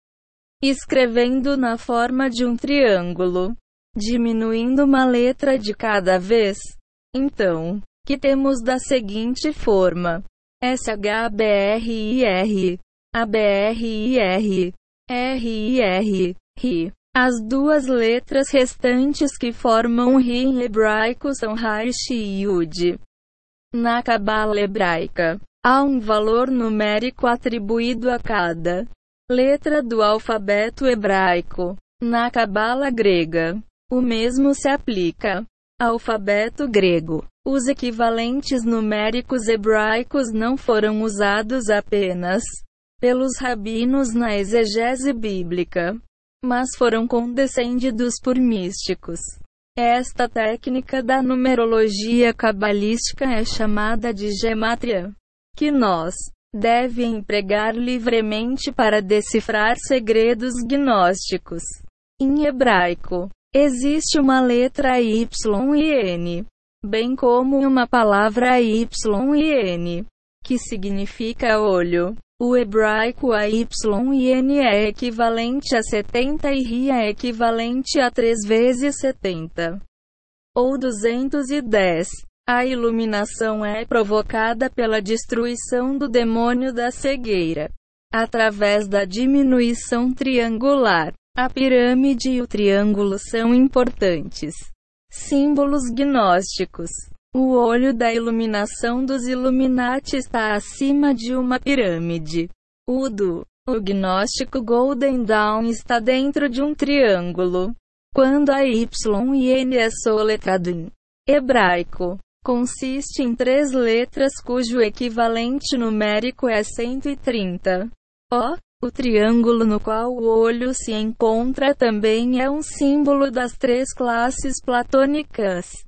escrevendo na forma de um triângulo, diminuindo uma letra de cada vez. Então, que temos da seguinte forma: SHBRIR, ABRIR, RIR, RI. As duas letras restantes que formam Ri em hebraico são Haish e Yud. Na Cabala hebraica, há um valor numérico atribuído a cada letra do alfabeto hebraico. Na Cabala grega, o mesmo se aplica alfabeto grego. Os equivalentes numéricos hebraicos não foram usados apenas pelos rabinos na exegese bíblica, mas foram condescendidos por místicos. Esta técnica da numerologia cabalística é chamada de gematria, que nós deve empregar livremente para decifrar segredos gnósticos. Em hebraico, existe uma letra Y e N, bem como uma palavra Y e N, que significa olho. O hebraico AY e N é equivalente a 70 e RI é equivalente a 3 vezes 70. Ou 210. A iluminação é provocada pela destruição do demônio da cegueira. Através da diminuição triangular. A pirâmide e o triângulo são importantes símbolos gnósticos. O olho da iluminação dos Illuminati está acima de uma pirâmide. O do o gnóstico Golden Dawn está dentro de um triângulo. Quando a Y e N é soletrado em hebraico, consiste em três letras cujo equivalente numérico é 130. O, o triângulo no qual o olho se encontra também é um símbolo das três classes platônicas.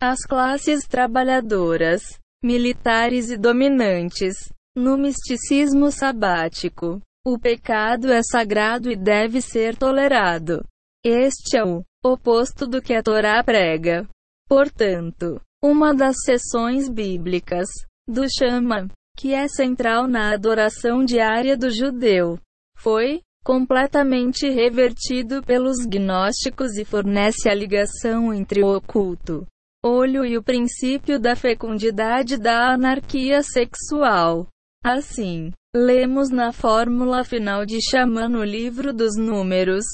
As classes trabalhadoras, militares e dominantes. No misticismo sabático, o pecado é sagrado e deve ser tolerado. Este é o oposto do que a Torá prega. Portanto, uma das seções bíblicas do Shama, que é central na adoração diária do judeu, foi completamente revertido pelos gnósticos e fornece a ligação entre o oculto olho e o princípio da fecundidade da anarquia sexual. Assim, lemos na fórmula final de Xamã no livro dos Números: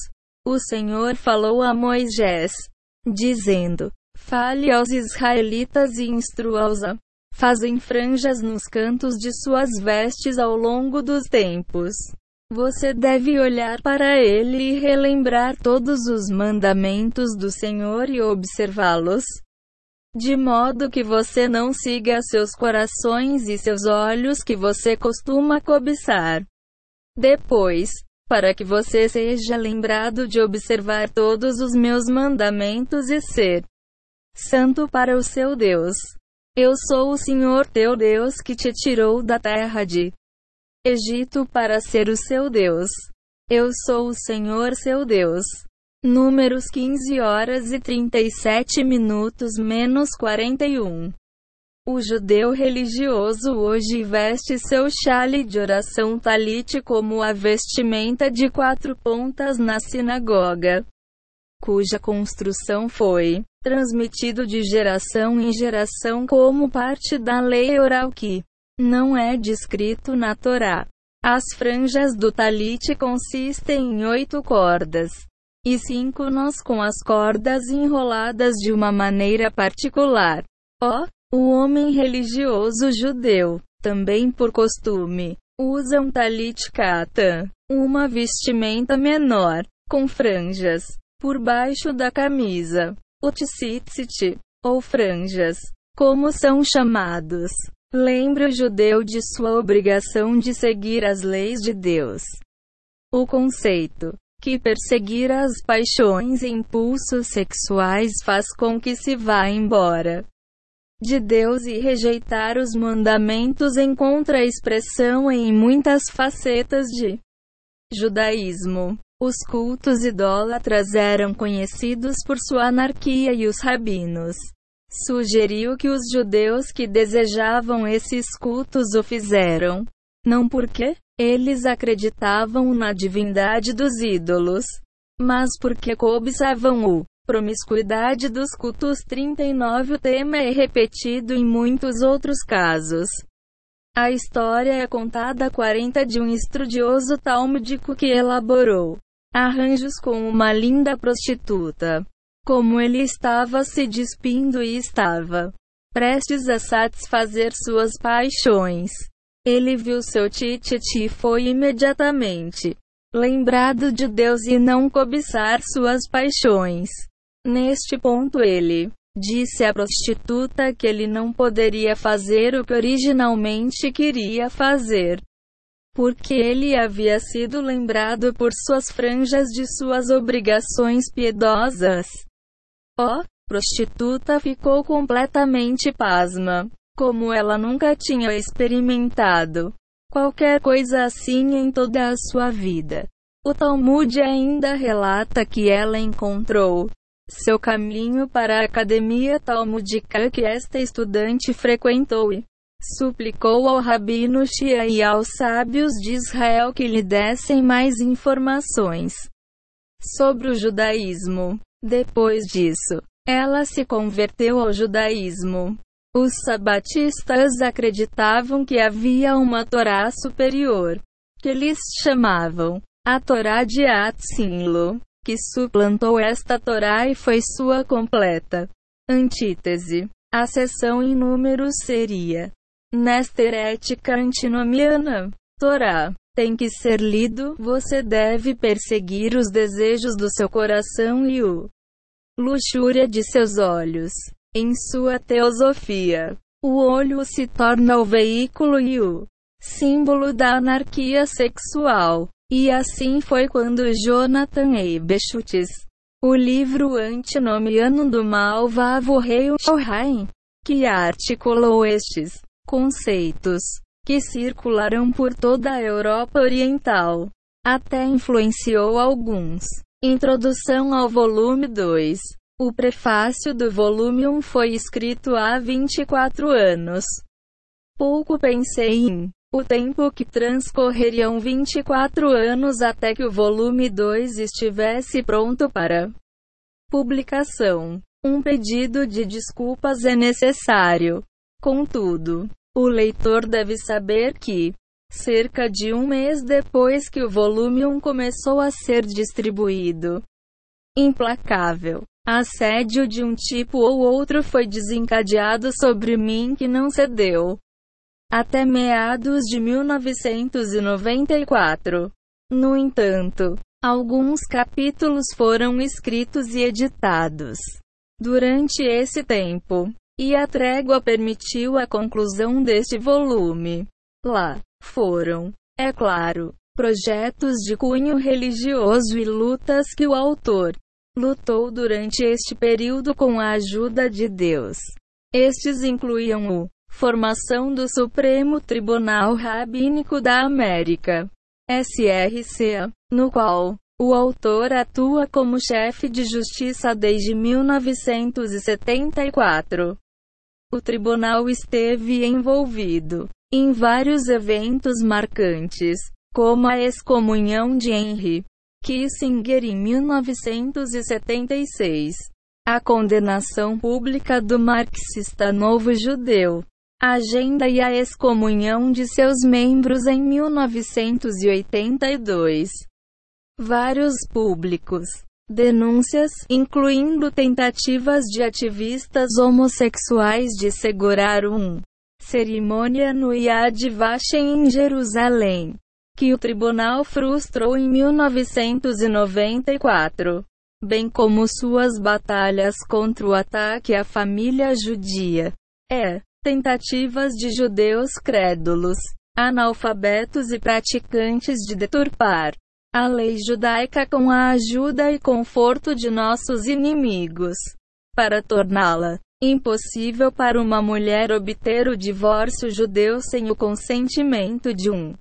O Senhor falou a Moisés, dizendo: Fale aos israelitas e instrua-os a fazem franjas nos cantos de suas vestes ao longo dos tempos. Você deve olhar para ele e relembrar todos os mandamentos do Senhor e observá-los de modo que você não siga seus corações e seus olhos que você costuma cobiçar. Depois, para que você seja lembrado de observar todos os meus mandamentos e ser santo para o seu Deus. Eu sou o Senhor teu Deus que te tirou da terra de Egito para ser o seu Deus. Eu sou o Senhor seu Deus. Números 15 horas e 37 minutos menos 41. O judeu religioso hoje veste seu chale de oração talite como a vestimenta de quatro pontas na sinagoga, cuja construção foi transmitido de geração em geração como parte da lei oral que não é descrito na Torá. As franjas do talite consistem em oito cordas e cinco nós com as cordas enroladas de uma maneira particular. Ó, oh, o homem religioso judeu, também por costume, usa um talit katan, uma vestimenta menor, com franjas, por baixo da camisa, o tzitzit, ou franjas, como são chamados. Lembre o judeu de sua obrigação de seguir as leis de Deus. O conceito que perseguir as paixões e impulsos sexuais faz com que se vá embora. de Deus e rejeitar os mandamentos encontra expressão em muitas facetas de judaísmo. Os cultos idólatras eram conhecidos por sua anarquia e os rabinos sugeriu que os judeus que desejavam esses cultos o fizeram. Não porque eles acreditavam na divindade dos ídolos, mas porque cobiçavam o promiscuidade dos cultos 39 o tema é repetido em muitos outros casos. A história é contada 40 de um estudioso talmúdico que elaborou arranjos com uma linda prostituta. Como ele estava se despindo e estava prestes a satisfazer suas paixões. Ele viu seu tititi e foi imediatamente lembrado de Deus e não cobiçar suas paixões. Neste ponto ele disse à prostituta que ele não poderia fazer o que originalmente queria fazer porque ele havia sido lembrado por suas franjas de suas obrigações piedosas. Oh, prostituta ficou completamente pasma, como ela nunca tinha experimentado qualquer coisa assim em toda a sua vida. O Talmud ainda relata que ela encontrou seu caminho para a academia talmudica que esta estudante frequentou e suplicou ao rabino Shia e aos sábios de Israel que lhe dessem mais informações sobre o judaísmo. Depois disso, ela se converteu ao judaísmo. Os sabatistas acreditavam que havia uma Torá superior, que eles chamavam a Torá de Atzinlo, que suplantou esta Torá e foi sua completa antítese. A seção em números seria Nesta herética antinomiana, Torá tem que ser lido, você deve perseguir os desejos do seu coração e o luxúria de seus olhos. Em sua teosofia, o olho se torna o veículo e o símbolo da anarquia sexual. E assim foi quando Jonathan Eibeschutz, o livro antinomiano do Malvavo Rei Shohain, que articulou estes conceitos que circularam por toda a Europa Oriental. Até influenciou alguns. Introdução ao volume 2. O prefácio do volume 1 foi escrito há 24 anos. Pouco pensei em o tempo que transcorreriam 24 anos até que o volume 2 estivesse pronto para publicação. Um pedido de desculpas é necessário. Contudo, o leitor deve saber que, cerca de um mês depois que o volume 1 começou a ser distribuído, implacável, assédio de um tipo ou outro foi desencadeado sobre mim que não cedeu. Até meados de 1994. No entanto, alguns capítulos foram escritos e editados. Durante esse tempo, e a trégua permitiu a conclusão deste volume. Lá foram, é claro, projetos de cunho religioso e lutas que o autor lutou durante este período com a ajuda de Deus. Estes incluíam o formação do Supremo Tribunal Rabínico da América, SRCA, no qual o autor atua como chefe de justiça desde 1974. O tribunal esteve envolvido em vários eventos marcantes, como a excomunhão de Henry Kissinger em 1976, a condenação pública do marxista Novo Judeu, agenda e a excomunhão de seus membros em 1982. Vários públicos. Denúncias, incluindo tentativas de ativistas homossexuais de segurar um. Cerimônia no Yad Vashem em Jerusalém, que o tribunal frustrou em 1994, bem como suas batalhas contra o ataque à família judia. É, tentativas de judeus crédulos, analfabetos e praticantes de deturpar a lei judaica com a ajuda e conforto de nossos inimigos, para torná-la impossível para uma mulher obter o divórcio judeu sem o consentimento de um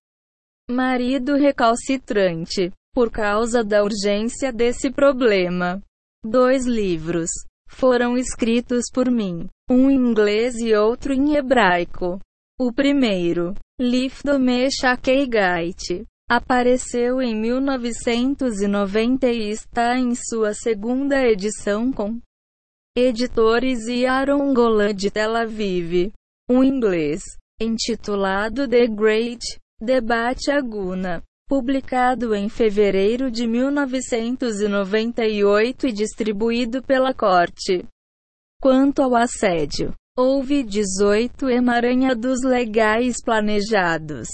marido recalcitrante. Por causa da urgência desse problema, dois livros foram escritos por mim, um em inglês e outro em hebraico. O primeiro, Lifdo Meshakei apareceu em 1990 e está em sua segunda edição com editores e Aaron Golan de Tel Aviv. Um inglês, intitulado The Great Debate Aguna, publicado em fevereiro de 1998 e distribuído pela Corte. Quanto ao assédio, houve 18 emaranhados legais planejados,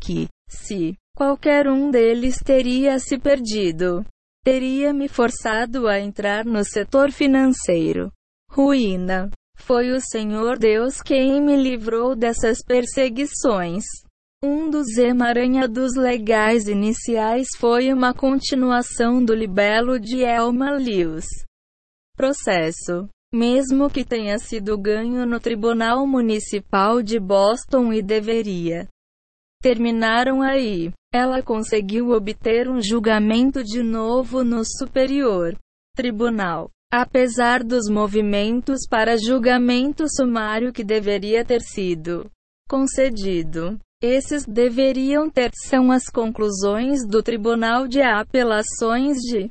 que, se qualquer um deles teria se perdido, teria me forçado a entrar no setor financeiro. Ruína. Foi o Senhor Deus quem me livrou dessas perseguições. Um dos emaranhados legais iniciais foi uma continuação do libelo de Elma Lewis. Processo. Mesmo que tenha sido ganho no Tribunal Municipal de Boston e deveria terminaram aí. Ela conseguiu obter um julgamento de novo no Superior Tribunal. Apesar dos movimentos para julgamento sumário que deveria ter sido concedido, esses deveriam ter são as conclusões do Tribunal de Apelações de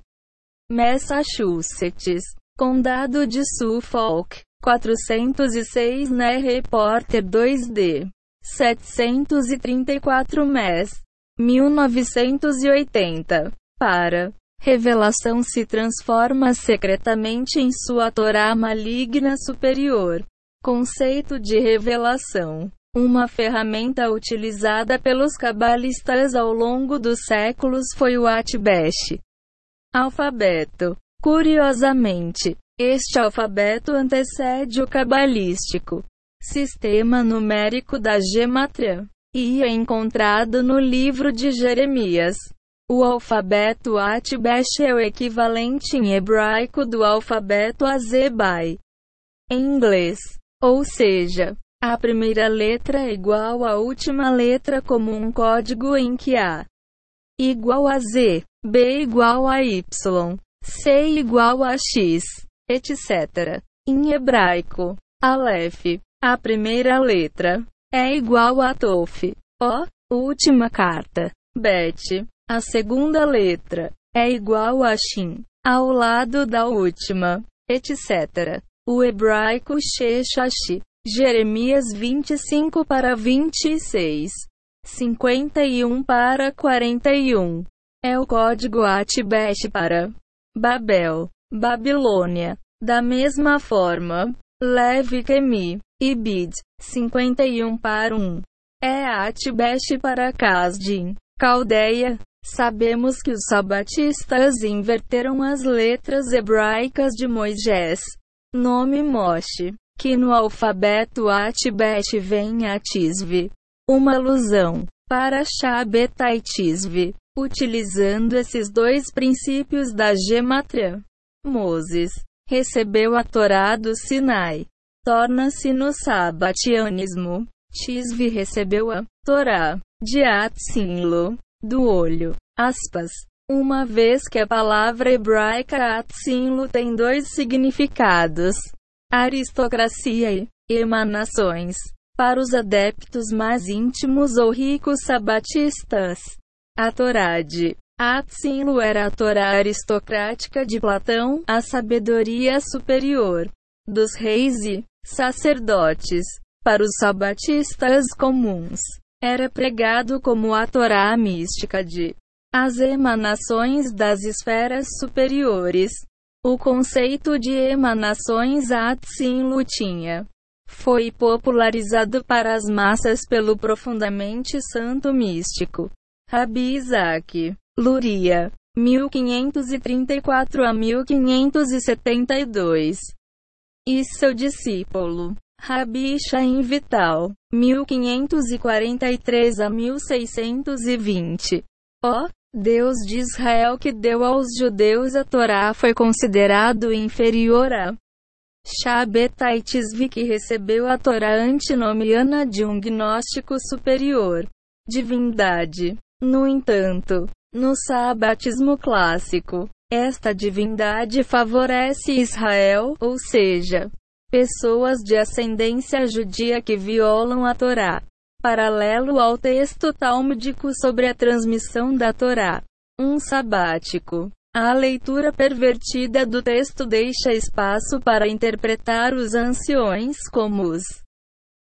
Massachusetts, Condado de Suffolk, 406 né Repórter 2D 734 MES 1980. Para. Revelação se transforma secretamente em sua Torá maligna superior. Conceito de revelação. Uma ferramenta utilizada pelos cabalistas ao longo dos séculos foi o Atbesh. Alfabeto. Curiosamente, este alfabeto antecede o cabalístico sistema numérico da gematria e é encontrado no livro de Jeremias. O alfabeto Atbesh é o equivalente em hebraico do alfabeto Azebai em inglês, ou seja, a primeira letra é igual à última letra como um código em que A igual a Z, B igual a Y, C igual a X, etc. Em hebraico, Aleph, a primeira letra, é igual a Tof. O, última carta. Bet. A segunda letra é igual a Shin, ao lado da última, etc. O hebraico Sheshashi. Jeremias 25 para 26. 51 para 41. É o código Atbesh para Babel, Babilônia. Da mesma forma, Levi Kemi, Ibid, 51 para 1. É Atbesh para Kasdim, Caldeia. Sabemos que os sabatistas inverteram as letras hebraicas de Moisés. Nome Moshe, que no alfabeto Atbesh vem Atisve. Uma alusão para Shabetaitisve. Utilizando esses dois princípios da gematria, Moses recebeu a Torá do Sinai torna-se no sabatianismo. Tisvi recebeu a Torá de Atsinlo, do olho. Aspas. Uma vez que a palavra hebraica Atsinlo tem dois significados: aristocracia e emanações. Para os adeptos mais íntimos ou ricos sabatistas, a Torá de Atsinlo era a Torá aristocrática de Platão, a sabedoria superior dos reis e sacerdotes. Para os sabatistas comuns, era pregado como a Torá mística de as emanações das esferas superiores. O conceito de emanações Atsin tinha foi popularizado para as massas pelo profundamente santo místico Rabi Isaac Luria, 1534 a 1572 e seu discípulo, Rabi Shaim Vital, 1543 a 1620. Ó, Deus de Israel que deu aos judeus a Torá foi considerado inferior a Shabbataitisvi que recebeu a Torá antinomiana de um gnóstico superior. Divindade. No entanto, no sabatismo clássico, esta divindade favorece Israel, ou seja, pessoas de ascendência judia que violam a Torá. Paralelo ao texto talmúdico sobre a transmissão da Torá. Um sabático. A leitura pervertida do texto deixa espaço para interpretar os anciões como os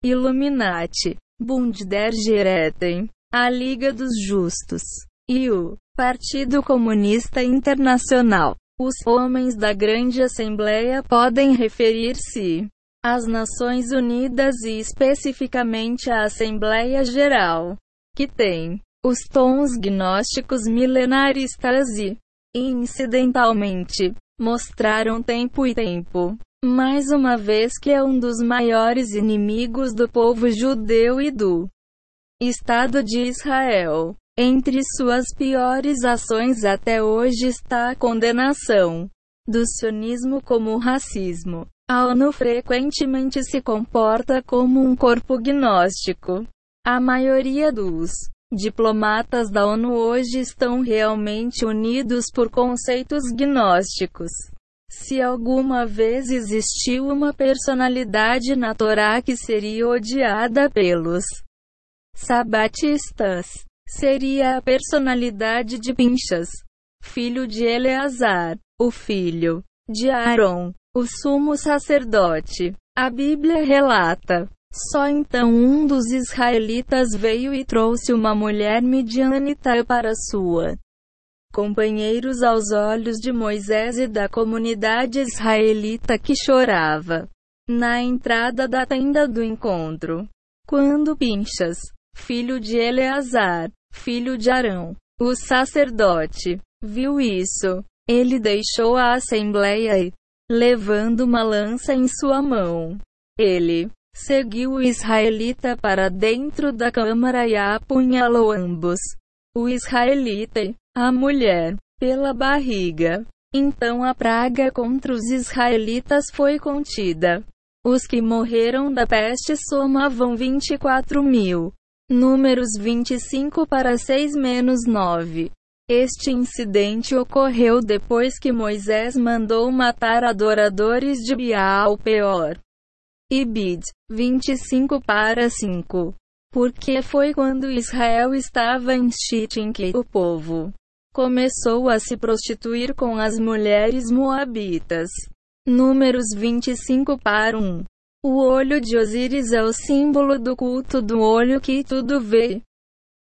Illuminati, Bund der Gerechten, a Liga dos Justos, e o Partido Comunista Internacional. Os homens da Grande Assembleia podem referir-se às Nações Unidas e especificamente à Assembleia Geral, que tem os tons gnósticos milenaristas e, incidentalmente, mostraram tempo e tempo, mais uma vez que é um dos maiores inimigos do povo judeu e do Estado de Israel. Entre suas piores ações até hoje está a condenação do sionismo como racismo. A ONU frequentemente se comporta como um corpo gnóstico. A maioria dos diplomatas da ONU hoje estão realmente unidos por conceitos gnósticos. Se alguma vez existiu uma personalidade na Torá que seria odiada pelos sabatistas, seria a personalidade de Pinchas, filho de Eleazar, o filho de Aaron, o sumo sacerdote. A Bíblia relata. Só então um dos israelitas veio e trouxe uma mulher midianita para sua companheiros aos olhos de Moisés e da comunidade israelita que chorava na entrada da tenda do encontro. Quando Pinchas, filho de Eleazar, filho de Arão, o sacerdote, viu isso. Ele deixou a assembleia e, levando uma lança em sua mão, ele seguiu o israelita para dentro da câmara e apunhalou ambos, o israelita e a mulher, pela barriga. Então a praga contra os israelitas foi contida. Os que morreram da peste somavam 24 mil. Números 25 para 6 menos 9. Este incidente ocorreu depois que Moisés mandou matar adoradores de Baal Peor. Ibid, 25 para 5. Porque foi quando Israel estava em Shittim que o povo começou a se prostituir com as mulheres moabitas. Números 25 para 1. O olho de Osíris é o símbolo do culto do olho que tudo vê.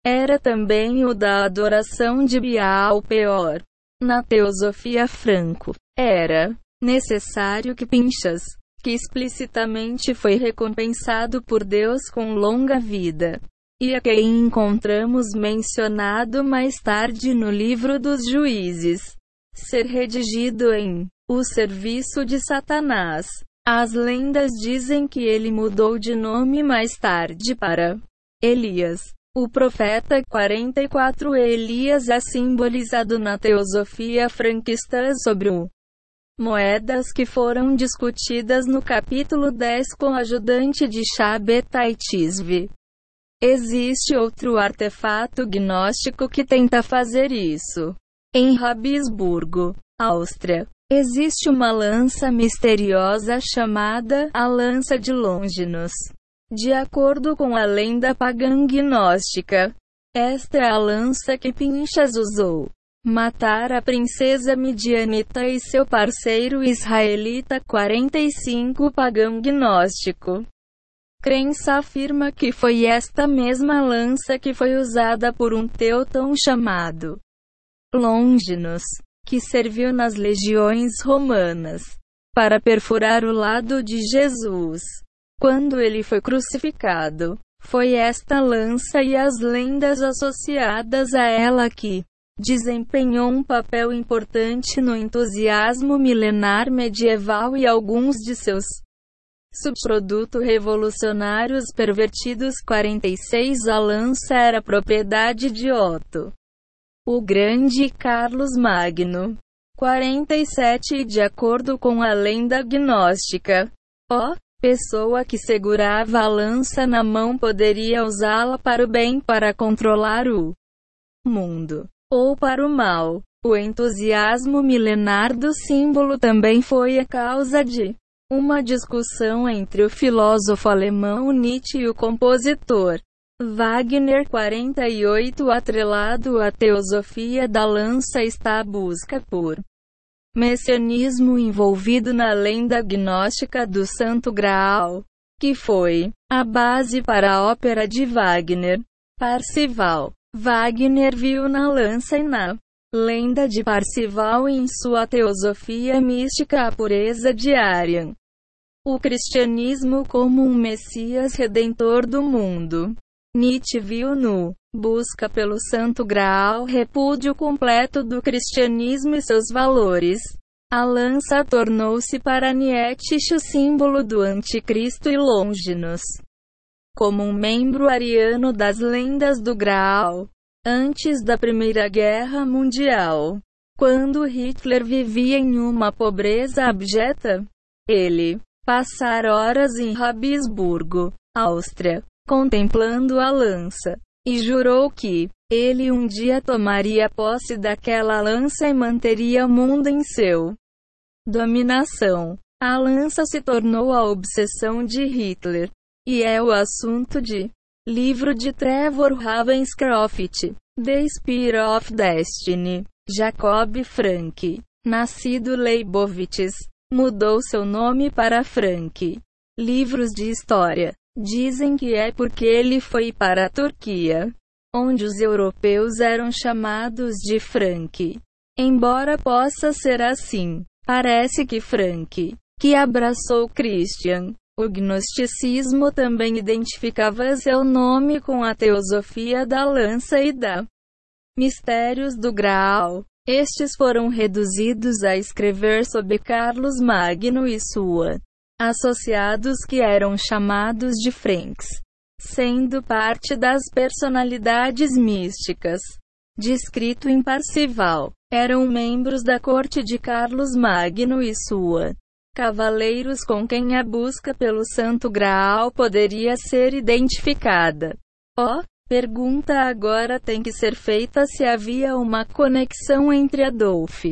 Era também o da adoração de Baal Peor. Na teosofia franco, era necessário que Pinchas, que explicitamente foi recompensado por Deus com longa vida, e a quem encontramos mencionado mais tarde no livro dos juízes, ser redigido em O Serviço de Satanás. As lendas dizem que ele mudou de nome mais tarde para Elias. O profeta 44 Elias é simbolizado na teosofia franquista sobre o moedas que foram discutidas no capítulo 10 com o ajudante de Shabbatai Existe outro artefato gnóstico que tenta fazer isso. Em Rabisburgo, Áustria, Existe uma lança misteriosa chamada a Lança de Longinus. De acordo com a lenda pagã gnóstica, esta é a lança que Pinchas usou. Matar a princesa midianita e seu parceiro israelita 45 pagão gnóstico. Crença afirma que foi esta mesma lança que foi usada por um teutão chamado Longinus que serviu nas legiões romanas para perfurar o lado de Jesus. Quando ele foi crucificado, foi esta lança e as lendas associadas a ela que desempenhou um papel importante no entusiasmo milenar medieval e alguns de seus subprodutos revolucionários pervertidos 46 A lança era propriedade de Otto o grande Carlos Magno. 47 De acordo com a lenda gnóstica, ó pessoa que segurava a lança na mão poderia usá-la para o bem para controlar o mundo, ou para o mal. O entusiasmo milenar do símbolo também foi a causa de uma discussão entre o filósofo alemão Nietzsche e o compositor Wagner 48 atrelado à teosofia da lança está a busca por messianismo envolvido na lenda gnóstica do Santo Graal, que foi a base para a ópera de Wagner, Parcival. Wagner viu na lança e na lenda de Parcival e em sua teosofia mística a pureza de Arian. O cristianismo como um Messias redentor do mundo. Nietzsche viu no busca pelo Santo Graal repúdio completo do cristianismo e seus valores. A lança tornou-se para Nietzsche o símbolo do anticristo e Longinus. Como um membro ariano das lendas do Graal, antes da Primeira Guerra Mundial, quando Hitler vivia em uma pobreza abjeta, ele passara horas em Rabisburgo, Áustria, contemplando a lança, e jurou que ele um dia tomaria posse daquela lança e manteria o mundo em seu dominação. A lança se tornou a obsessão de Hitler, e é o assunto de livro de Trevor Ravenscroft, The Spear of Destiny. Jacob Frank, nascido Leibovitz, mudou seu nome para Frank. Livros de história Dizem que é porque ele foi para a Turquia, onde os europeus eram chamados de Frank. Embora possa ser assim, parece que Frank, que abraçou Christian, o gnosticismo também identificava seu nome com a teosofia da lança e da mistérios do Graal. Estes foram reduzidos a escrever sobre Carlos Magno e sua associados que eram chamados de Franks, sendo parte das personalidades místicas. Descrito em Parcival, eram membros da corte de Carlos Magno e sua cavaleiros com quem a busca pelo Santo Graal poderia ser identificada. Ó, oh, pergunta agora tem que ser feita se havia uma conexão entre Adolf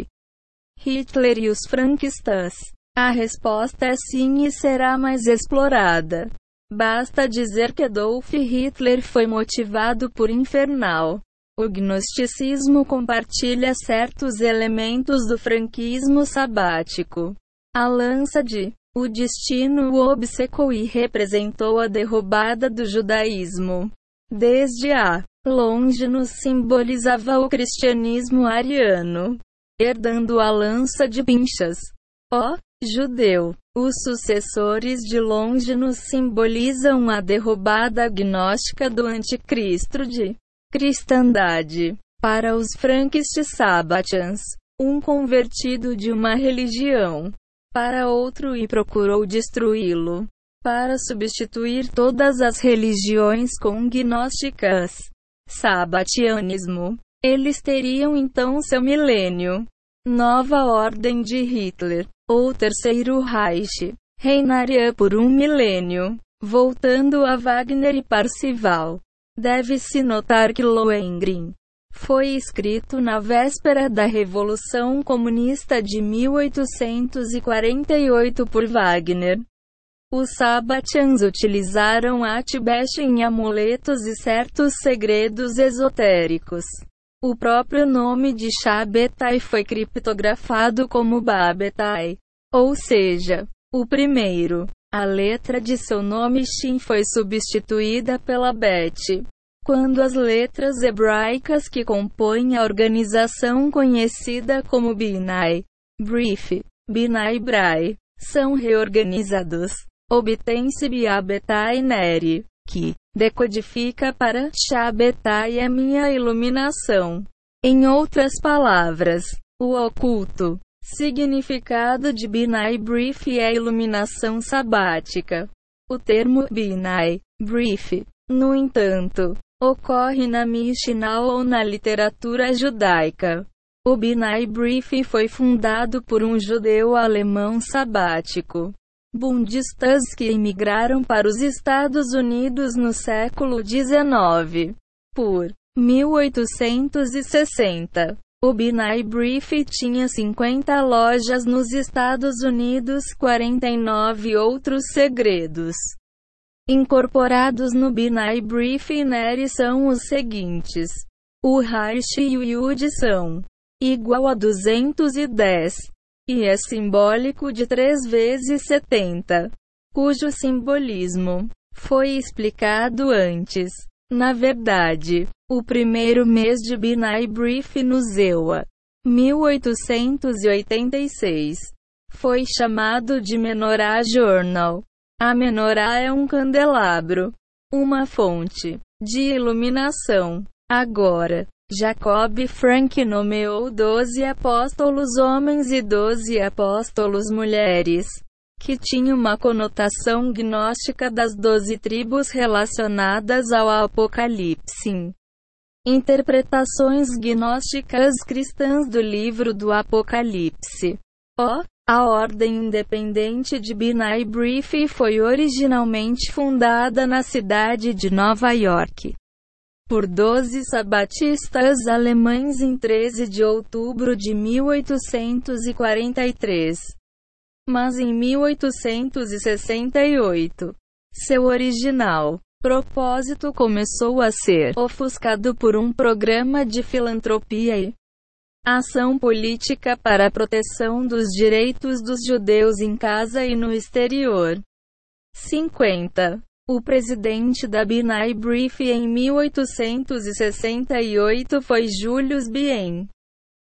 Hitler e os franquistas. A resposta é sim e será mais explorada. Basta dizer que Adolf Hitler foi motivado por infernal. O gnosticismo compartilha certos elementos do franquismo sabático. A lança de o destino o obcecou e representou a derrubada do judaísmo. Desde a Longinus simbolizava o cristianismo ariano, herdando a lança de pinchas. Ó, judeu. Os sucessores de Longinus simbolizam a derrubada gnóstica do anticristo de cristandade. Para os franquistas sabatians, um convertido de uma religião para outro e procurou destruí-lo, para substituir todas as religiões com gnósticas. Sabatianismo. Eles teriam então seu milênio. Nova ordem de Hitler ou Terceiro Reich, reinaria por um milênio. Voltando a Wagner e Parcival, deve-se notar que Lohengrin foi escrito na véspera da Revolução Comunista de 1848 por Wagner. Os Sabatians utilizaram Atbesh em amuletos e certos segredos esotéricos. O próprio nome de Shabetai foi criptografado como Babetai, ou seja, o primeiro. A letra de seu nome Shin foi substituída pela Bet. Quando as letras hebraicas que compõem a organização conhecida como Binai, Brief, Binai Brai, são reorganizados, obtém-se Biabetai Neri, que decodifica para Shabetai é minha iluminação. Em outras palavras, o oculto significado de Binai Brief é iluminação sabática. O termo Binai Brief, no entanto, ocorre na Mishnah ou na literatura judaica O Binai Brief foi fundado por um judeu alemão sabático. Bundistas que emigraram para os Estados Unidos no século XIX. Por 1860, o Binai Brief tinha 50 lojas nos Estados Unidos, 49 outros segredos incorporados no Binai Brief Neri são os seguintes. O Harsh e o Yud são igual a 210 e é simbólico de 3 vezes 70, cujo simbolismo foi explicado antes. Na verdade, o primeiro mês de Binai Brief no Zewa, 1886, foi chamado de Menorah Journal. A menorá é um candelabro, uma fonte de iluminação. Agora, Jacob Frank nomeou doze apóstolos homens e doze apóstolos mulheres, que tinha uma conotação gnóstica das doze tribos relacionadas ao Apocalipse. Interpretações gnósticas cristãs do livro do Apocalipse. O. A Ordem Independente de Binai Brief foi originalmente fundada na cidade de Nova York por 12 sabatistas alemães em 13 de outubro de 1843. Mas em 1868, seu original propósito começou a ser ofuscado por um programa de filantropia e Ação política para a proteção dos direitos dos judeus em casa e no exterior. 50. O presidente da Binai Brief em 1868 foi Julius Bien.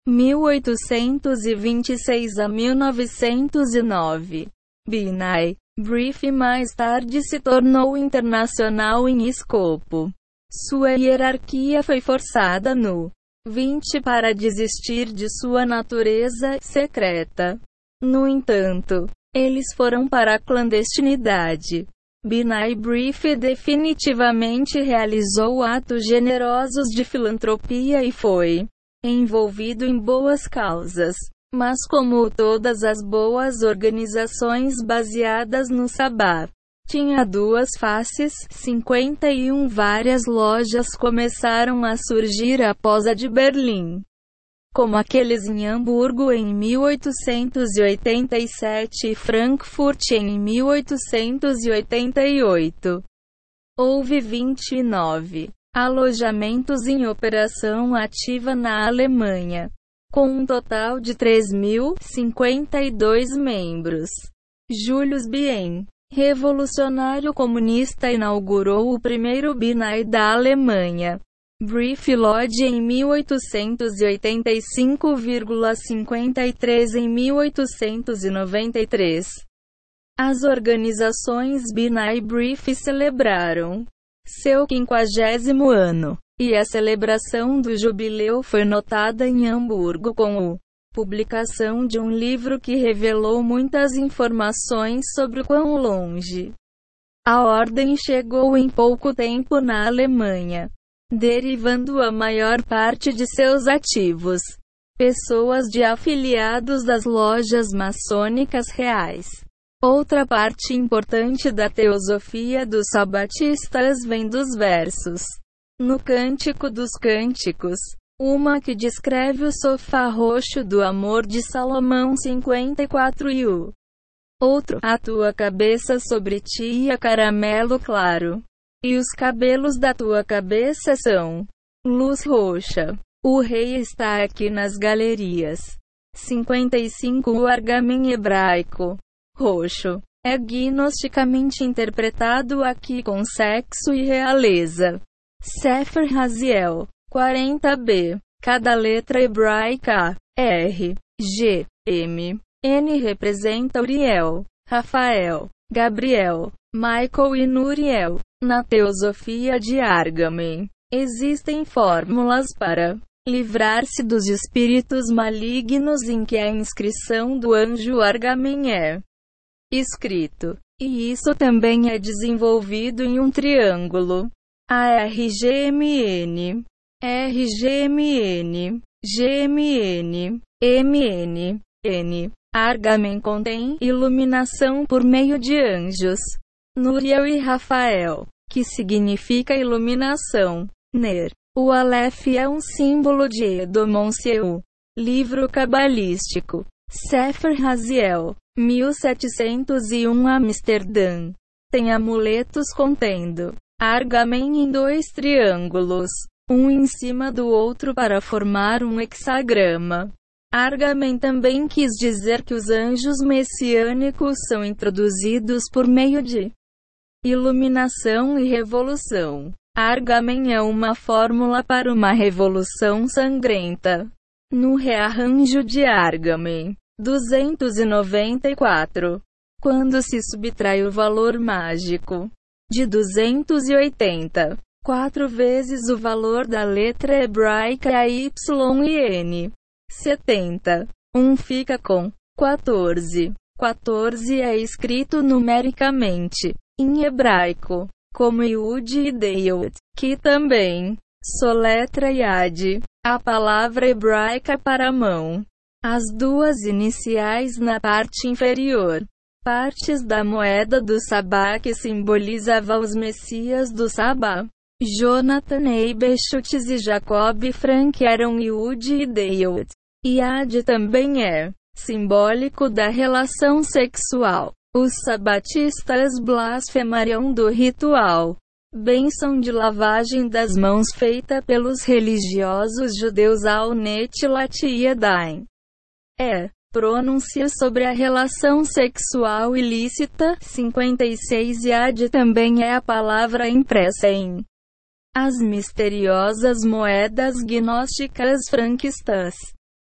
1826 a 1909. Binai Brief mais tarde se tornou internacional em escopo. Sua hierarquia foi forçada no 20 para desistir de sua natureza secreta. No entanto, eles foram para a clandestinidade. Binai Brief definitivamente realizou atos generosos de filantropia e foi envolvido em boas causas. Mas como todas as boas organizações baseadas no Sabá, tinha duas faces, 51 várias lojas começaram a surgir após a de Berlim. Como aqueles em Hamburgo em 1887 e Frankfurt em 1888. Houve 29 alojamentos em operação ativa na Alemanha, com um total de 3.052 membros. Julius Bien revolucionário comunista inaugurou o primeiro Binai da Alemanha. Brief Lodge em 1885,53 em 1893. As organizações Binai Brief celebraram seu quinquagésimo ano, e a celebração do jubileu foi notada em Hamburgo com o publicação de um livro que revelou muitas informações sobre quão longe a ordem chegou em pouco tempo na Alemanha, derivando a maior parte de seus ativos. Pessoas de afiliados das lojas maçônicas reais. Outra parte importante da teosofia dos sabatistas vem dos versos. No Cântico dos Cânticos, uma que descreve o sofá roxo do amor de Salomão 54 e o outro, a tua cabeça sobre ti a caramelo claro. E os cabelos da tua cabeça são luz roxa. O rei está aqui nas galerias. 55 O argamen hebraico roxo é gnosticamente interpretado aqui com sexo e realeza. Sefer Raziel 40b. Cada letra hebraica, R, G, M, N representa Uriel, Rafael, Gabriel, Michael e Nuriel. Na teosofia de Argamen, existem fórmulas para livrar-se dos espíritos malignos em que a inscrição do anjo Argamen é escrito. E isso também é desenvolvido em um triângulo. A RGMN RGMN, GMN, MN, N. Argamen contém iluminação por meio de anjos. Nuriel e Rafael, que significa iluminação. Ner. O Aleph é um símbolo de Edomonseu. Livro cabalístico. Sefer Raziel. 1701 Amsterdã. Tem amuletos contendo Argamen em dois triângulos, um em cima do outro para formar um hexagrama. Argamen também quis dizer que os anjos messiânicos são introduzidos por meio de iluminação e revolução. Argamen é uma fórmula para uma revolução sangrenta. No rearranjo de Argamen 294, quando se subtrai o valor mágico de 280, quatro vezes o valor da letra hebraica Y e N. 70. 1 fica com 14. 14 é escrito numericamente, em hebraico, como Yud e Deyot, que também soletra Yad, a palavra hebraica para mão. As duas iniciais na parte inferior, partes da moeda do Sabá que simbolizava os messias do Sabá. Jonathan Eibeshutz e Jacob Frank eram Yud e Deyot. Yad também é simbólico da relação sexual. Os sabatistas blasfemariam do ritual. Bênção de lavagem das mãos feita pelos religiosos judeus ao Netilat Yadayim. É pronúncia sobre a relação sexual ilícita. 56 Yad também é a palavra impressa em As Misteriosas Moedas Gnósticas Franquistas.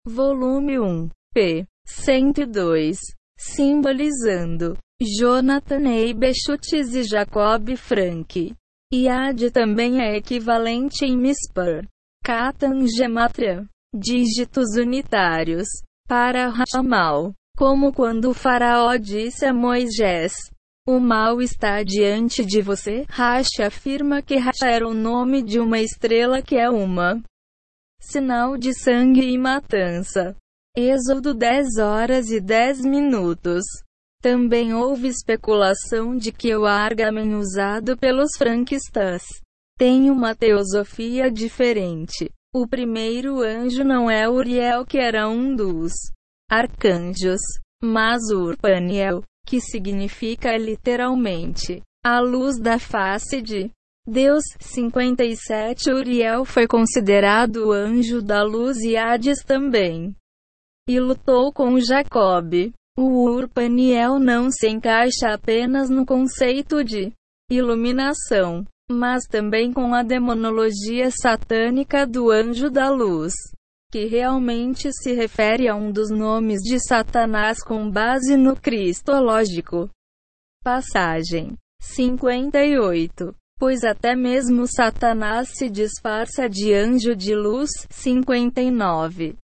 Volume 1. p. 102. Simbolizando Jonathan Eibeshutz e Jacob Frank. Yad também é equivalente em Mispar. Katan Gematria. Dígitos unitários para Ramal. Como quando o faraó disse a Moisés: O mal está diante de você. Racha afirma que Racha era o nome de uma estrela que é uma sinal de sangue e matança. Êxodo 10 horas e 10 minutos. Também houve especulação de que o argamen usado pelos franquistas tem uma teosofia diferente. O primeiro anjo não é Uriel, que era um dos arcanjos, mas Urpaniel, que significa literalmente a luz da face de Deus. 57 Uriel foi considerado o anjo da luz e Hades também. E lutou com Jacob. O Urpaniel não se encaixa apenas no conceito de iluminação, mas também com a demonologia satânica do anjo da luz, que realmente se refere a um dos nomes de Satanás com base no cristológico. Passagem 58. Pois até mesmo Satanás se disfarça de anjo de luz. 59.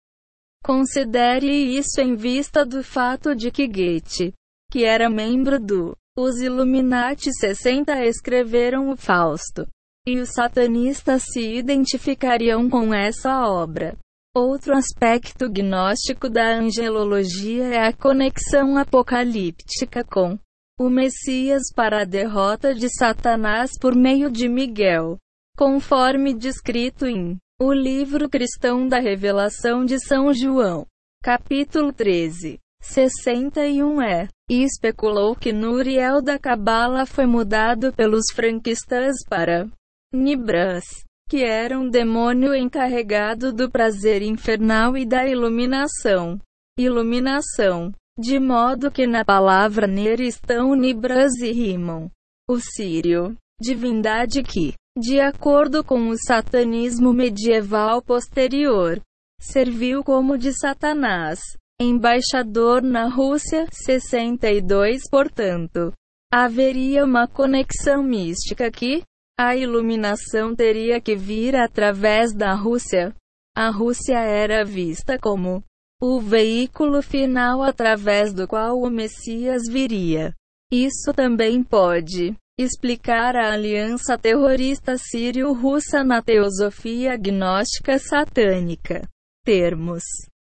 Considere isso em vista do fato de que Goethe, que era membro do os Illuminati 60 escreveram o Fausto. E os satanistas se identificariam com essa obra. Outro aspecto gnóstico da angelologia é a conexão apocalíptica com o Messias para a derrota de Satanás por meio de Miguel, conforme descrito em O Livro Cristão da Revelação de São João, capítulo 13. 61 é, e especulou que Nuriel da Cabala foi mudado pelos franquistas para Nibras, que era um demônio encarregado do prazer infernal e da iluminação. Iluminação. De modo que na palavra Ner estão Nibras e rimam. O Sírio, divindade que, de acordo com o satanismo medieval posterior, serviu como de Satanás embaixador na Rússia, 62 portanto. Haveria uma conexão mística que a iluminação teria que vir através da Rússia. A Rússia era vista como o veículo final através do qual o Messias viria. Isso também pode explicar a aliança terrorista sírio-russa na teosofia gnóstica satânica. termos.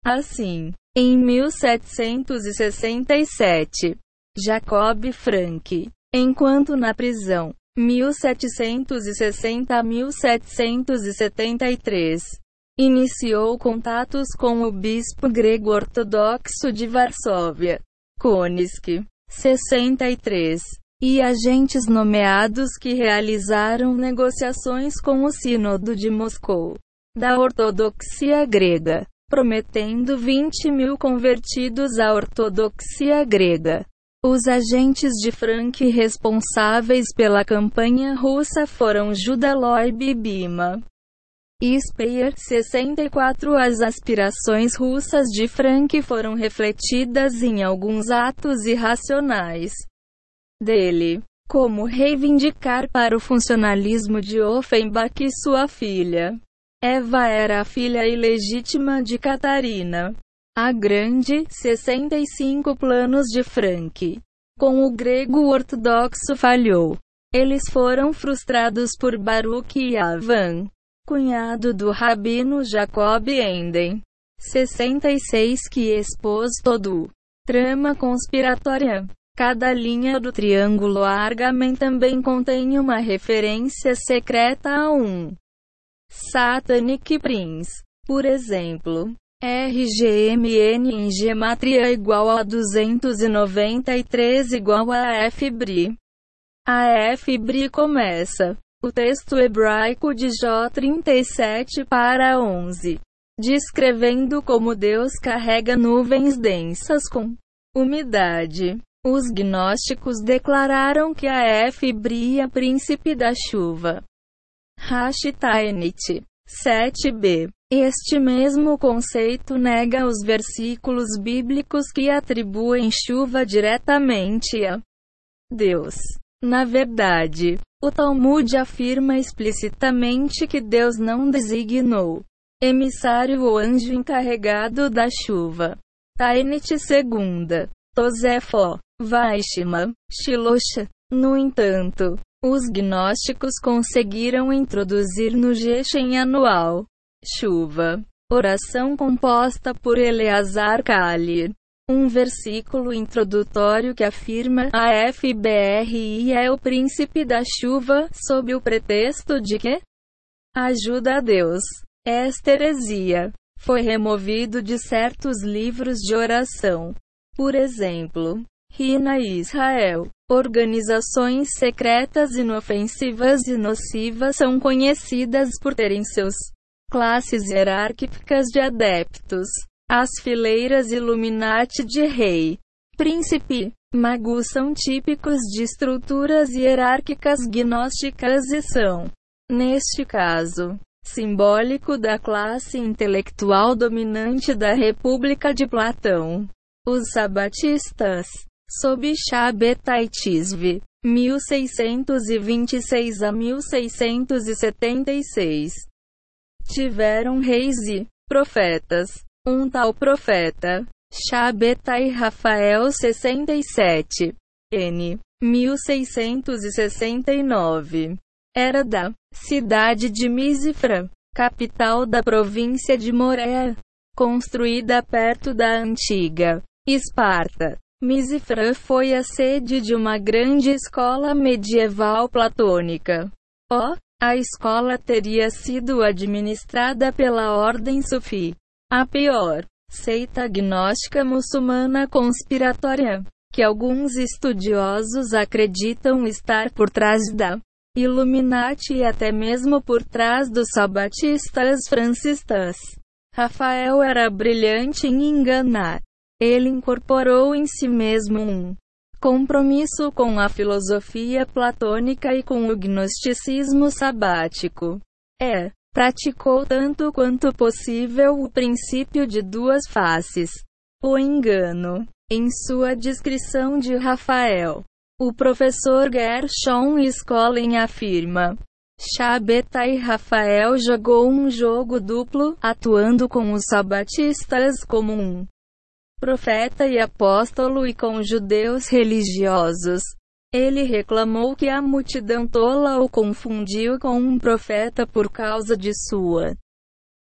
Assim, em 1767, Jacob Frank, enquanto na prisão, 1760 a 1773, iniciou contatos com o bispo grego ortodoxo de Varsóvia, Koniski, 63, e agentes nomeados que realizaram negociações com o Sínodo de Moscou, da ortodoxia grega, prometendo 20 mil convertidos à ortodoxia grega. Os agentes de Frank responsáveis pela campanha russa foram Loib e Bima. E Speyer, 64 As aspirações russas de Frank foram refletidas em alguns atos irracionais dele, como reivindicar para o funcionalismo de Offenbach e sua filha. Eva era a filha ilegítima de Catarina. A Grande, 65 planos de Frank. Com o grego ortodoxo falhou. Eles foram frustrados por Baruch e Avan, cunhado do rabino Jacob Enden. 66 que expôs todo trama conspiratória. Cada linha do triângulo Argamen também contém uma referência secreta a um Satanic Prince. Por exemplo, RGMN em gematria igual a 293 igual a FBRI. A FBRI começa o texto hebraico de Jó 37 para 11, descrevendo como Deus carrega nuvens densas com umidade. Os gnósticos declararam que a é príncipe da chuva. Hashtainit 7b este mesmo conceito nega os versículos bíblicos que atribuem chuva diretamente a Deus. Na verdade, o Talmud afirma explicitamente que Deus não designou emissário ou anjo encarregado da chuva. Tainit segunda. Tosefó. Vaishima. Shilosha. No entanto, os gnósticos conseguiram introduzir no Geshem anual chuva. Oração composta por Eleazar Kalir. Um versículo introdutório que afirma a FBRI é o príncipe da chuva, sob o pretexto de que ajuda a Deus. Esta heresia foi removido de certos livros de oração. Por exemplo, Rina Israel. Organizações secretas inofensivas e nocivas são conhecidas por terem seus classes hierárquicas de adeptos. As fileiras Illuminati de rei, príncipe, mago são típicos de estruturas hierárquicas gnósticas e são, neste caso, simbólico da classe intelectual dominante da República de Platão. Os sabatistas, sob Shabbatai 1626 a 1676, tiveram reis e profetas. Um tal profeta, Shabetai Rafael 67, N. 1669, era da cidade de Misifra, capital da província de Morea, construída perto da antiga Esparta. Misifra foi a sede de uma grande escola medieval platônica. O a escola teria sido administrada pela Ordem Sufi, a pior seita gnóstica muçulmana conspiratória, que alguns estudiosos acreditam estar por trás da Illuminati e até mesmo por trás dos sabatistas francistas. Rafael era brilhante em enganar. Ele incorporou em si mesmo um compromisso com a filosofia platônica e com o gnosticismo sabático. É, praticou tanto quanto possível o princípio de duas faces. O engano. Em sua descrição de Rafael, o professor Gershon Skolin afirma: Shabetai Rafael jogou um jogo duplo, atuando com os sabatistas como um profeta e apóstolo e com judeus religiosos. Ele reclamou que a multidão tola o confundiu com um profeta por causa de sua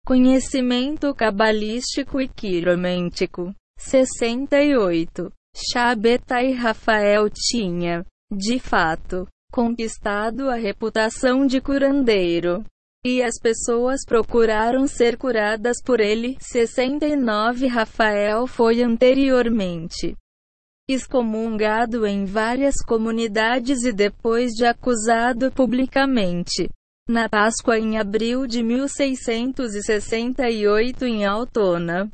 Conhecimento cabalístico e quiromântico. 68. Shabetai Rafael tinha, de fato, conquistado a reputação de curandeiro. E as pessoas procuraram ser curadas por ele. 69 Rafael foi anteriormente excomungado em várias comunidades e depois de acusado publicamente. Na Páscoa em abril de 1668 em Altona,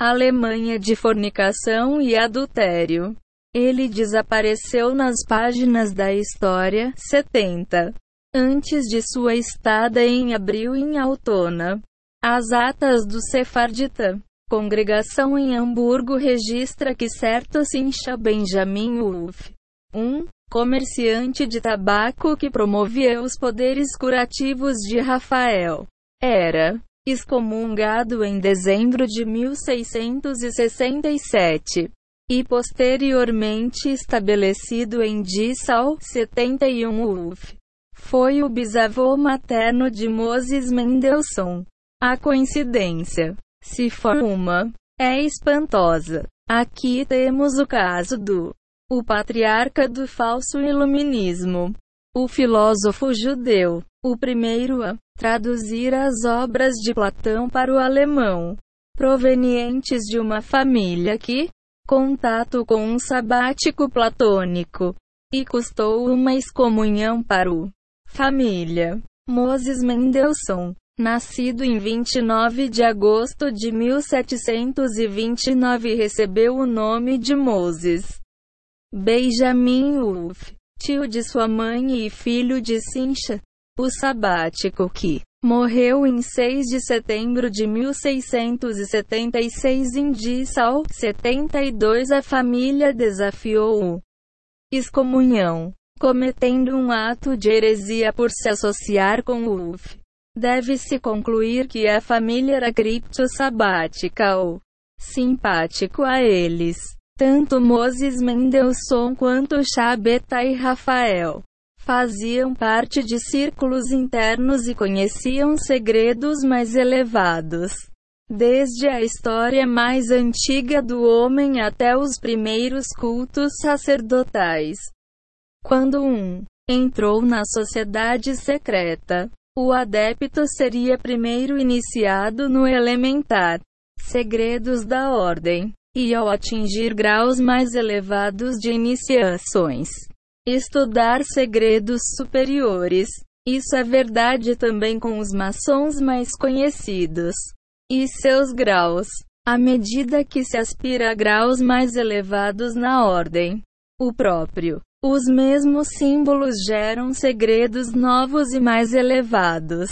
Alemanha de fornicação e adultério. Ele desapareceu nas páginas da história. 70. Antes de sua estada em abril em Altona. As atas do Sefardita congregação em Hamburgo registra que certo Sincha Benjamin Wolff, um comerciante de tabaco que promovia os poderes curativos de Rafael, era excomungado em dezembro de 1667 e posteriormente estabelecido em Dissau, 71 Wolff. Foi o bisavô materno de Moses Mendelssohn. A coincidência se for uma, é espantosa. Aqui temos o caso do o patriarca do falso iluminismo, o filósofo judeu, o primeiro a traduzir as obras de Platão para o alemão, provenientes de uma família que contato com um sabático platônico e custou uma excomunhão para o família. Moses Mendelssohn Nascido em 29 de agosto de 1729, recebeu o nome de Moses Benjamin Wolff, tio de sua mãe e filho de Sincha, o sabático que morreu em 6 de setembro de 1676 em Dissau, 72. A família desafiou o excomunhão, cometendo um ato de heresia por se associar com Wolff. Deve-se concluir que a família era cripto-sabática ou simpático a eles. Tanto Moses Mendelssohn quanto Chabeta e Rafael faziam parte de círculos internos e conheciam segredos mais elevados. Desde a história mais antiga do homem até os primeiros cultos sacerdotais. Quando um entrou na sociedade secreta, o adepto seria primeiro iniciado no elementar segredos da ordem, e ao atingir graus mais elevados de iniciações, estudar segredos superiores. Isso é verdade também com os maçons mais conhecidos e seus graus. À medida que se aspira a graus mais elevados na ordem, o próprio os mesmos símbolos geram segredos novos e mais elevados.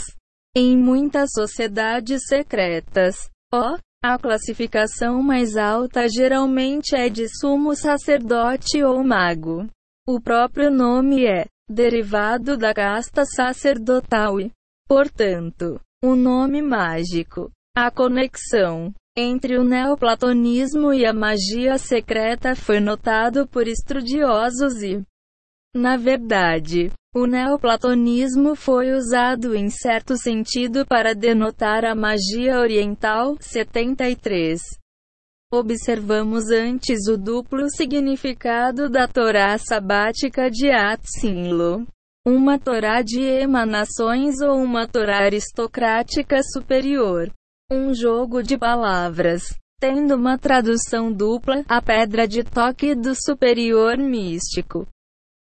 Em muitas sociedades secretas, ó, a classificação mais alta geralmente é de sumo sacerdote ou mago. O próprio nome é derivado da casta sacerdotal e, portanto, o nome mágico. A conexão entre o neoplatonismo e a magia secreta foi notado por estudiosos e, na verdade, o neoplatonismo foi usado em certo sentido para denotar a magia oriental. 73. Observamos antes o duplo significado da Torá sabática de Atsinlo. Uma Torá de emanações ou uma Torá aristocrática superior um jogo de palavras. Tendo uma tradução dupla, a pedra de toque do superior místico.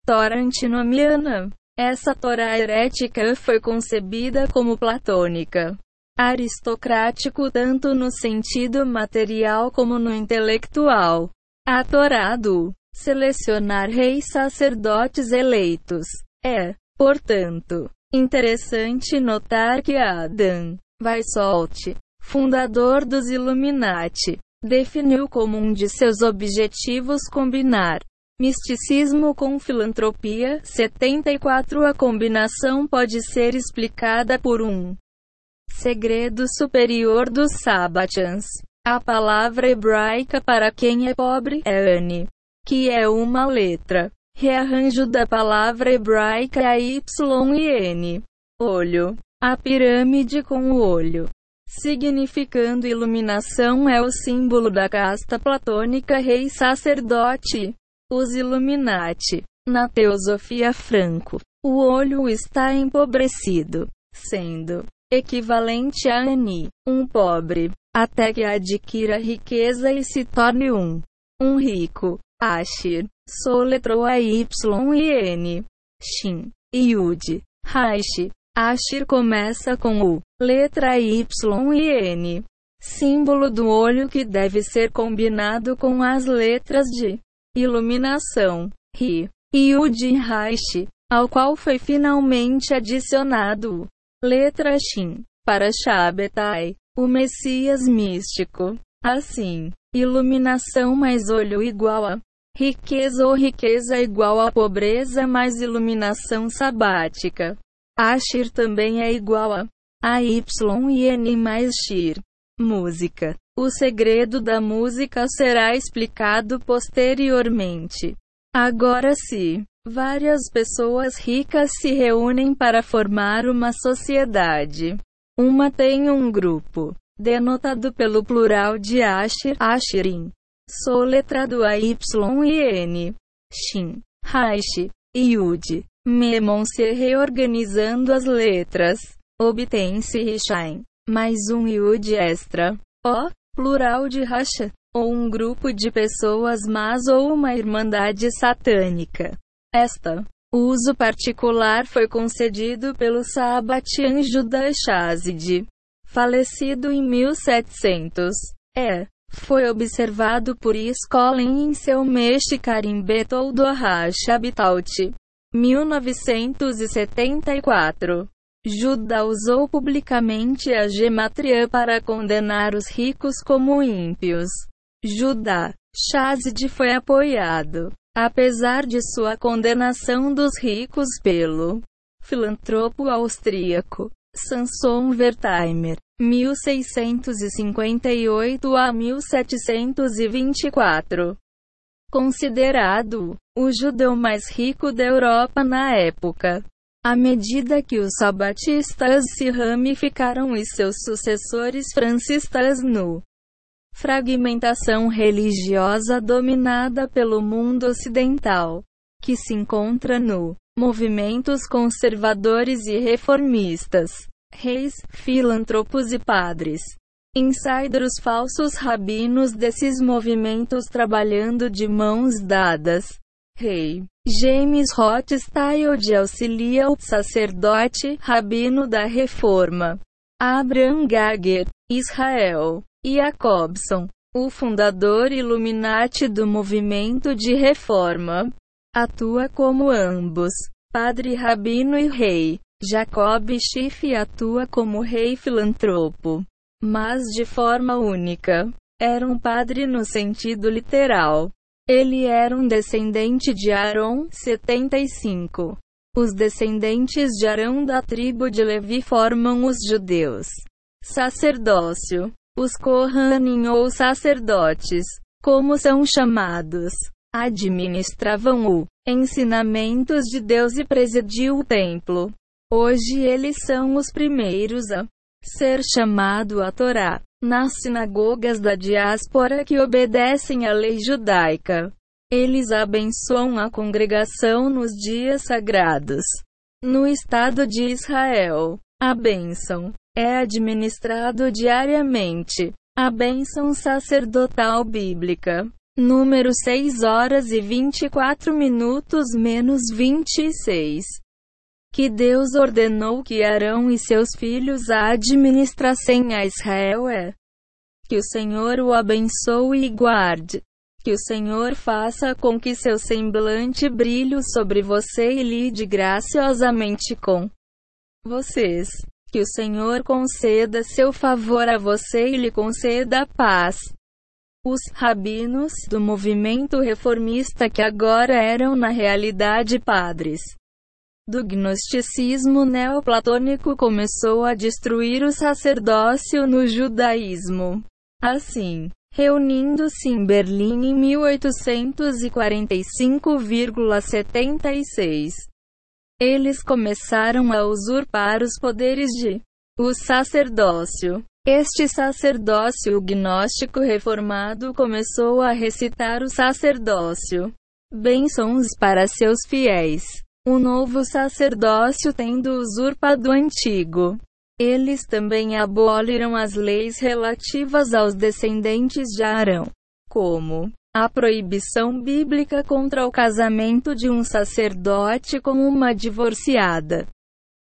Tora antinomiana. Essa Torá herética foi concebida como platônica. Aristocrático tanto no sentido material como no intelectual. A Torá do selecionar reis sacerdotes eleitos. É, portanto, interessante notar que Adam Weishaupt fundador dos Illuminati, definiu como um de seus objetivos combinar misticismo com filantropia. 74 A combinação pode ser explicada por um segredo superior dos Sabbatians. A palavra hebraica para quem é pobre é Ani, que é uma letra. Rearranjo da palavra hebraica Y e N. Olho. A pirâmide com o olho significando iluminação é o símbolo da casta platônica rei sacerdote. Os Illuminati. Na teosofia franco, o olho está empobrecido, sendo equivalente a Ani, um pobre, até que adquira riqueza e se torne um, um rico. Ashir, soletrou a Y e N. Shin, Yud, Raish. Ashir começa com o, letra Y e N. Símbolo do olho que deve ser combinado com as letras de iluminação, Ri, Yud Raish, ao qual foi finalmente adicionado letra Shin, para Shabbatai, o Messias místico. Assim, iluminação mais olho igual a riqueza ou riqueza igual a pobreza mais iluminação sabática. Ashir também é igual a a Y e N mais Shir. Música. O segredo da música será explicado posteriormente. Agora, se várias pessoas ricas se reúnem para formar uma sociedade, uma tem um grupo, denotado pelo plural de Ashir, Ashirin, soletrado a Y e N, Shin, Raish, Yud, Memon se reorganizando as letras, obtém-se Rishain, mais um Yud extra, O, plural de Rasha, ou um grupo de pessoas más ou uma irmandade satânica. Esta uso particular foi concedido pelo Sabatian Judah Shazid, falecido em 1700. É, foi observado por Skolin em seu Meshikarim Betou do Habitat, 1974. Judá usou publicamente a gematria para condenar os ricos como ímpios. Judá, Shazid foi apoiado, apesar de sua condenação dos ricos pelo filantropo austríaco Samson Wertheimer, 1658 a 1724. Considerado o judeu mais rico da Europa na época. À medida que os sabatistas se ramificaram e seus sucessores francistas no fragmentação religiosa dominada pelo mundo ocidental, que se encontra no movimentos conservadores e reformistas, reis, filantropos e padres, insiders falsos rabinos desses movimentos trabalhando de mãos dadas. Rei James Rothschild auxilia o sacerdote rabino da Reforma. Abraham Gager, Israel. Jacobson, o fundador Illuminati do movimento de reforma, atua como ambos, padre rabino e rei. Jacob Schiff atua como rei filantropo, mas de forma única. Era um padre no sentido literal. Ele era um descendente de Aaron, 75. Os descendentes de Arão da tribo de Levi formam os judeus. Sacerdócio. Os Kohanim ou sacerdotes, como são chamados, administravam o ensinamentos de Deus e presidiam o templo. Hoje eles são os primeiros a ser chamado a Torá nas sinagogas da diáspora que obedecem à lei judaica. Eles abençoam a congregação nos dias sagrados. No Estado de Israel, a bênção é administrado diariamente. A bênção sacerdotal bíblica. Número 6 horas e 24 minutos menos 26 que Deus ordenou que Arão e seus filhos a administrassem a Israel é que o Senhor o abençoe e guarde. Que o Senhor faça com que seu semblante brilhe sobre você e lide graciosamente com vocês. Que o Senhor conceda seu favor a você e lhe conceda paz. Os rabinos do movimento reformista que agora eram na realidade padres do gnosticismo neoplatônico começou a destruir o sacerdócio no judaísmo. Assim, reunindo-se em Berlim em 1845,76, eles começaram a usurpar os poderes de O sacerdócio. Este sacerdócio gnóstico reformado começou a recitar o sacerdócio. Bênçãos para seus fiéis. O novo sacerdócio tendo usurpado o antigo. Eles também aboliram as leis relativas aos descendentes de Arão, como a proibição bíblica contra o casamento de um sacerdote com uma divorciada.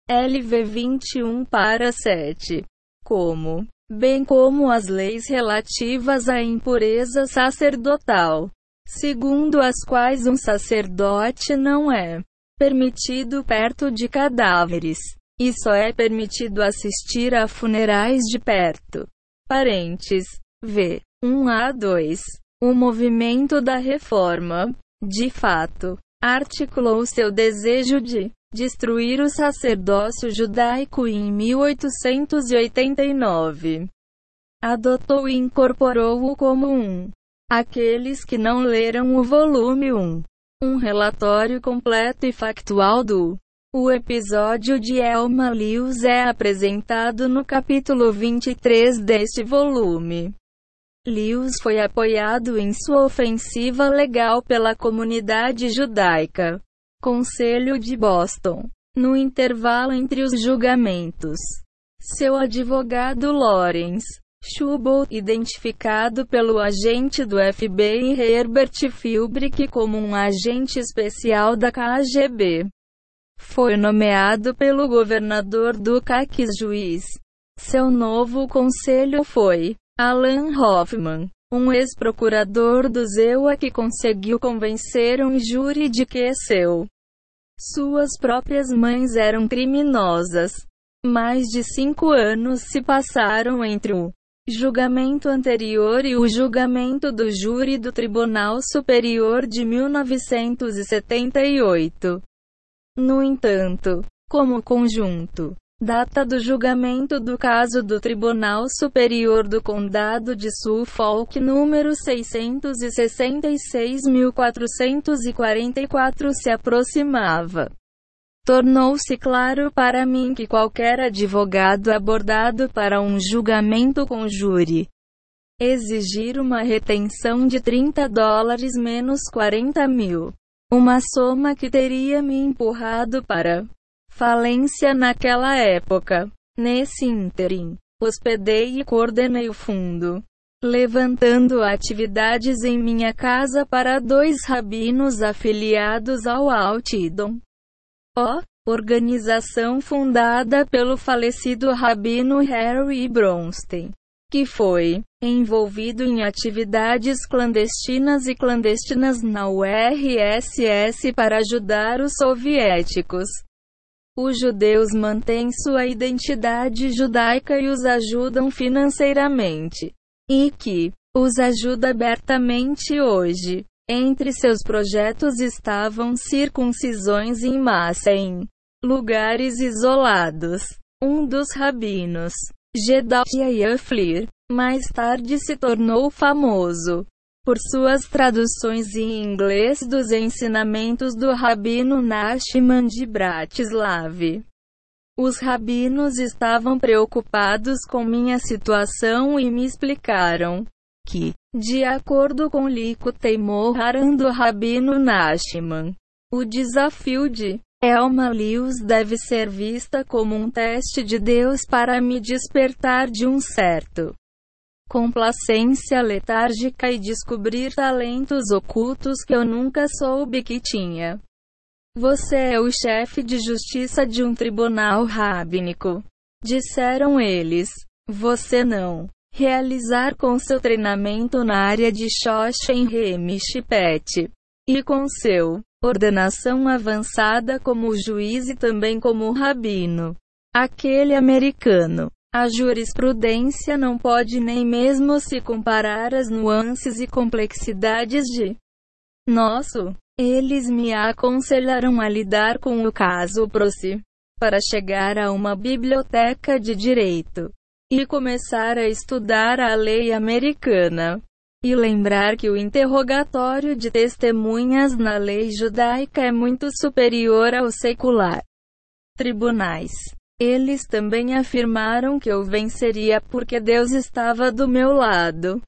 LV 21 para 7. Como, bem como as leis relativas à impureza sacerdotal, segundo as quais um sacerdote não é permitido perto de cadáveres, e só é permitido assistir a funerais de perto. Parentes. V. 1 a 2. O movimento da reforma, de fato, articulou seu desejo de destruir o sacerdócio judaico em 1889. Adotou e incorporou-o como um. Aqueles que não leram o volume 1. Um relatório completo e factual do o episódio de Elma Lewis é apresentado no capítulo 23 deste volume. Lewis foi apoiado em sua ofensiva legal pela comunidade judaica. Conselho de Boston. No intervalo entre os julgamentos, seu advogado Lawrence Schubel, identificado pelo agente do FBI Herbert Philbrick como um agente especial da KGB, foi nomeado pelo governador do CAC juiz. Seu novo conselho foi Alan Hoffman, um ex-procurador do ZEUA que conseguiu convencer um júri de que seu suas próprias mães eram criminosas. Mais de cinco anos se passaram entre o julgamento anterior e o julgamento do júri do Tribunal Superior de 1978. No entanto, como conjunto, data do julgamento do caso do Tribunal Superior do Condado de Suffolk número 666.444 se aproximava. Tornou-se claro para mim que qualquer advogado abordado para um julgamento com júri exigir uma retenção de 30 dólares menos 40 mil uma soma que teria me empurrado para falência naquela época. Nesse ínterim, hospedei e coordenei o fundo, levantando atividades em minha casa para dois rabinos afiliados ao Altidon. O, organização fundada pelo falecido rabino Harry Bronstein que foi envolvido em atividades clandestinas e clandestinas na URSS para ajudar os soviéticos. Os judeus mantêm sua identidade judaica e os ajudam financeiramente. E que os ajuda abertamente hoje. Entre seus projetos estavam circuncisões em massa em lugares isolados. Um dos rabinos, Jedediah Fleer, mais tarde se tornou famoso por suas traduções em inglês dos ensinamentos do Rabino Nachman de Bratislav. Os rabinos estavam preocupados com minha situação e me explicaram que, de acordo com Lico Teimor Haran do Rabino Nachman, o desafio de Elma Lewis deve ser vista como um teste de Deus para me despertar de um certo complacência letárgica e descobrir talentos ocultos que eu nunca soube que tinha. Você é o chefe de justiça de um tribunal rabínico. Disseram eles. Você não. Realizar com seu treinamento na área de Shoshen Remishipet. E com seu ordenação avançada como juiz e também como rabino. Aquele americano. A jurisprudência não pode nem mesmo se comparar às nuances e complexidades de nosso. Eles me aconselharam a lidar com o caso Proci para chegar a uma biblioteca de direito e começar a estudar a lei americana. E lembrar que o interrogatório de testemunhas na lei judaica é muito superior ao secular. Tribunais. Eles também afirmaram que eu venceria porque Deus estava do meu lado.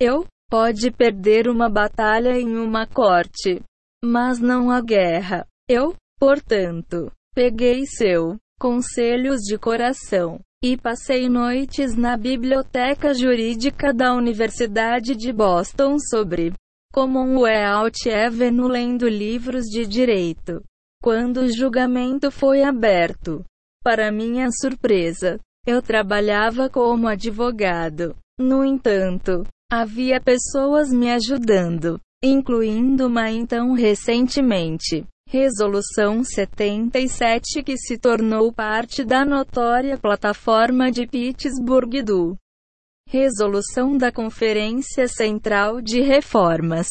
Eu pode perder uma batalha em uma corte, mas não a guerra. Eu, portanto, peguei seu conselhos de coração e passei noites na biblioteca jurídica da Universidade de Boston sobre Commonwealth Avenue lendo livros de direito. Quando o julgamento foi aberto, para minha surpresa, eu trabalhava como advogado. No entanto, havia pessoas me ajudando, incluindo uma então recentemente Resolução 77 que se tornou parte da notória plataforma de Pittsburgh do Resolução da Conferência Central de Reformas.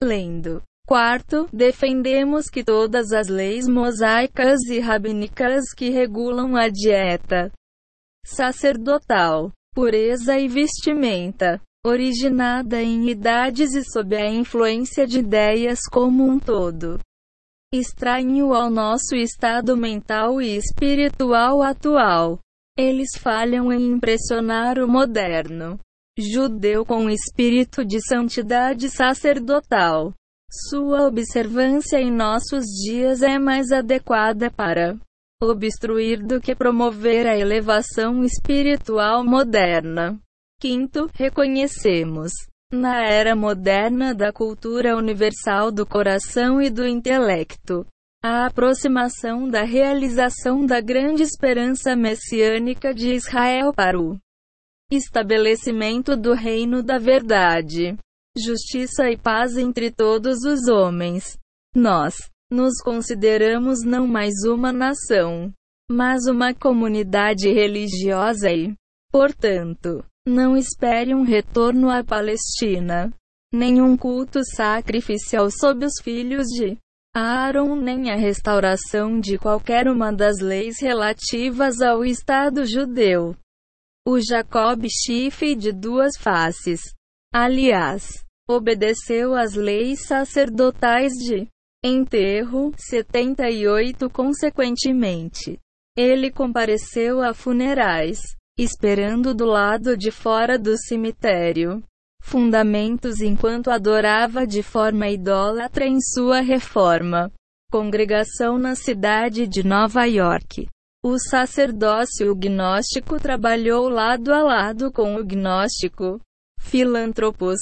Lendo. Quarto, defendemos que todas as leis mosaicas e rabínicas que regulam a dieta sacerdotal, pureza e vestimenta, originada em idades e sob a influência de ideias como um todo, estranho ao nosso estado mental e espiritual atual. Eles falham em impressionar o moderno judeu com espírito de santidade sacerdotal. Sua observância em nossos dias é mais adequada para obstruir do que promover a elevação espiritual moderna. Quinto, reconhecemos na era moderna da cultura universal do coração e do intelecto, a aproximação da realização da grande esperança messiânica de Israel para o estabelecimento do reino da verdade, justiça e paz entre todos os homens. Nós nos consideramos não mais uma nação, mas uma comunidade religiosa e, portanto, não espere um retorno à Palestina. Nenhum culto sacrificial sob os filhos de Aaron, nem a restauração de qualquer uma das leis relativas ao Estado judeu. O Jacob Schiff de duas faces. Aliás, obedeceu às leis sacerdotais de enterro, 78 consequentemente. Ele compareceu a funerais esperando do lado de fora do cemitério. Fundamentos enquanto adorava de forma idólatra em sua reforma. Congregação na cidade de Nova York. O sacerdócio gnóstico trabalhou lado a lado com o gnóstico. Filantropos.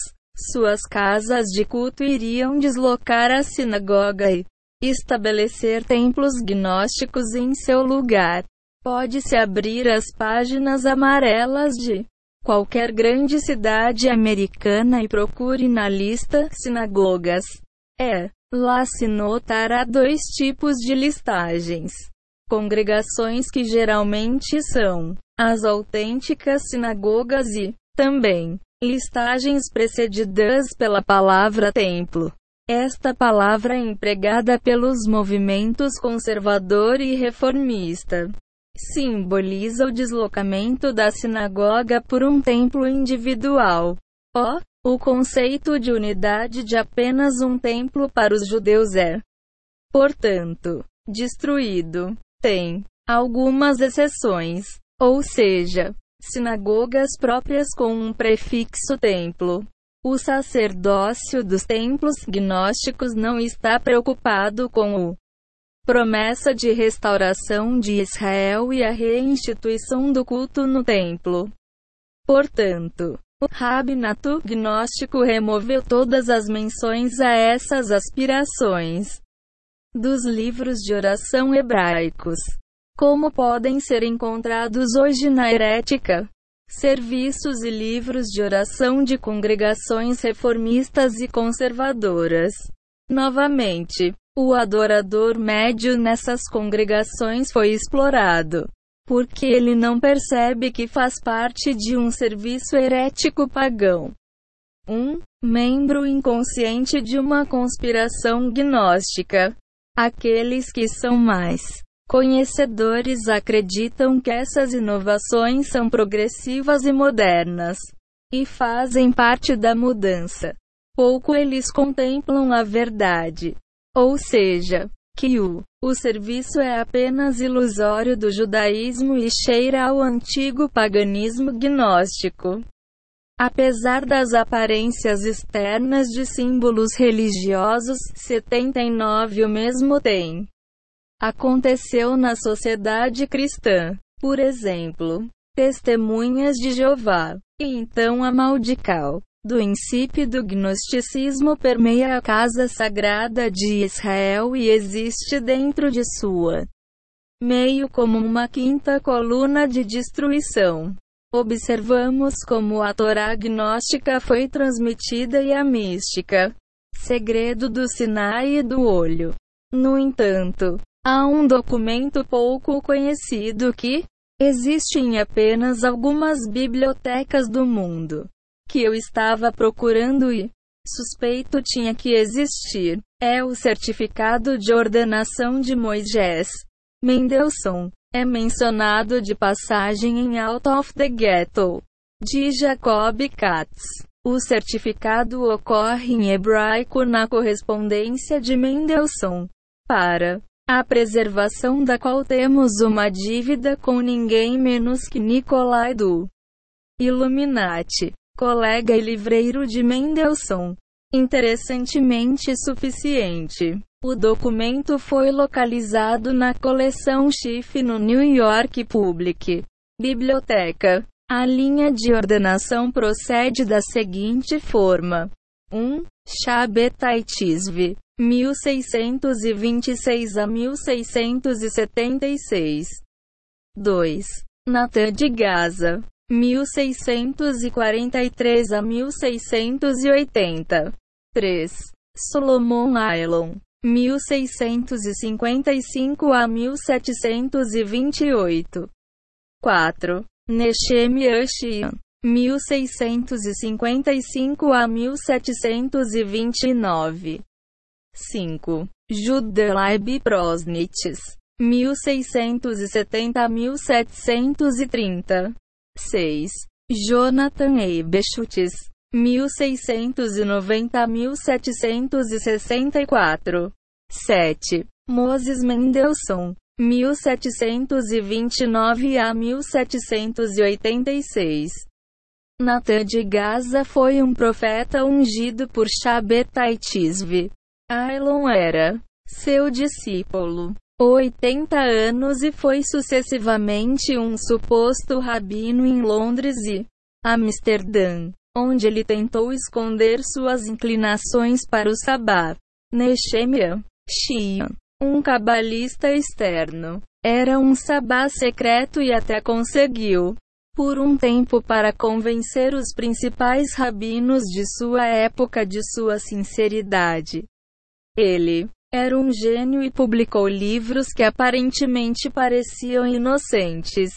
Suas casas de culto iriam deslocar a sinagoga e estabelecer templos gnósticos em seu lugar. Pode-se abrir as páginas amarelas de qualquer grande cidade americana e procure na lista sinagogas. É, lá se notará dois tipos de listagens. Congregações que geralmente são as autênticas sinagogas e, também, listagens precedidas pela palavra templo. Esta palavra é empregada pelos movimentos conservador e reformista simboliza o deslocamento da sinagoga por um templo individual. O, o conceito de unidade de apenas um templo para os judeus é, portanto, destruído. Tem algumas exceções, ou seja, sinagogas próprias com um prefixo templo. O sacerdócio dos templos gnósticos não está preocupado com o promessa de restauração de Israel e a reinstituição do culto no templo. Portanto, o rabinato gnóstico removeu todas as menções a essas aspirações dos livros de oração hebraicos. Como podem ser encontrados hoje na herética? Serviços e livros de oração de congregações reformistas e conservadoras. Novamente, o adorador médio nessas congregações foi explorado, porque ele não percebe que faz parte de um serviço herético pagão. Um membro inconsciente de uma conspiração gnóstica. Aqueles que são mais conhecedores acreditam que essas inovações são progressivas e modernas e fazem parte da mudança. Pouco eles contemplam a verdade. Ou seja, que o, o serviço é apenas ilusório do judaísmo e cheira ao antigo paganismo gnóstico. Apesar das aparências externas de símbolos religiosos, 79 o mesmo tem aconteceu na sociedade cristã. Por exemplo, testemunhas de Jeová. E então a maldical do insípido gnosticismo permeia a casa sagrada de Israel e existe dentro de sua meio como uma quinta coluna de destruição. Observamos como a Torá gnóstica foi transmitida e a mística, segredo do Sinai e do olho. No entanto, há um documento pouco conhecido que existe em apenas algumas bibliotecas do mundo que eu estava procurando e suspeito tinha que existir. É o certificado de ordenação de Moisés. Mendelssohn é mencionado de passagem em Out of the Ghetto de Jacob Katz. O certificado ocorre em hebraico na correspondência de Mendelssohn, para a preservação da qual temos uma dívida com ninguém menos que Nicolai do Illuminati colega e livreiro de Mendelssohn. Interessantemente suficiente. O documento foi localizado na coleção Schiff no New York Public Biblioteca. A linha de ordenação procede da seguinte forma: 1. Shabetaitisv, 1626 a 1676. 2. Natan de Gaza, 1643 a 1680. 3. Solomon Island, 1655 a 1728. 4. Nechem Yashian, 1655 a 1729. 5. Judelaib Prosnitz, 1670 a 1730. 6. Jonathan Ebeschutz, 1690-1764. 7. Moses Mendelssohn, 1729 a 1786. Natan de Gaza foi um profeta ungido por Shabbatai Tisvi. Ailon era seu discípulo. 80 anos e foi sucessivamente um suposto rabino em Londres e Amsterdã, onde ele tentou esconder suas inclinações para o sabá. Nehemia Shia, um cabalista externo, era um sabá secreto e até conseguiu, por um tempo, para convencer os principais rabinos de sua época de sua sinceridade. Ele era um gênio e publicou livros que aparentemente pareciam inocentes,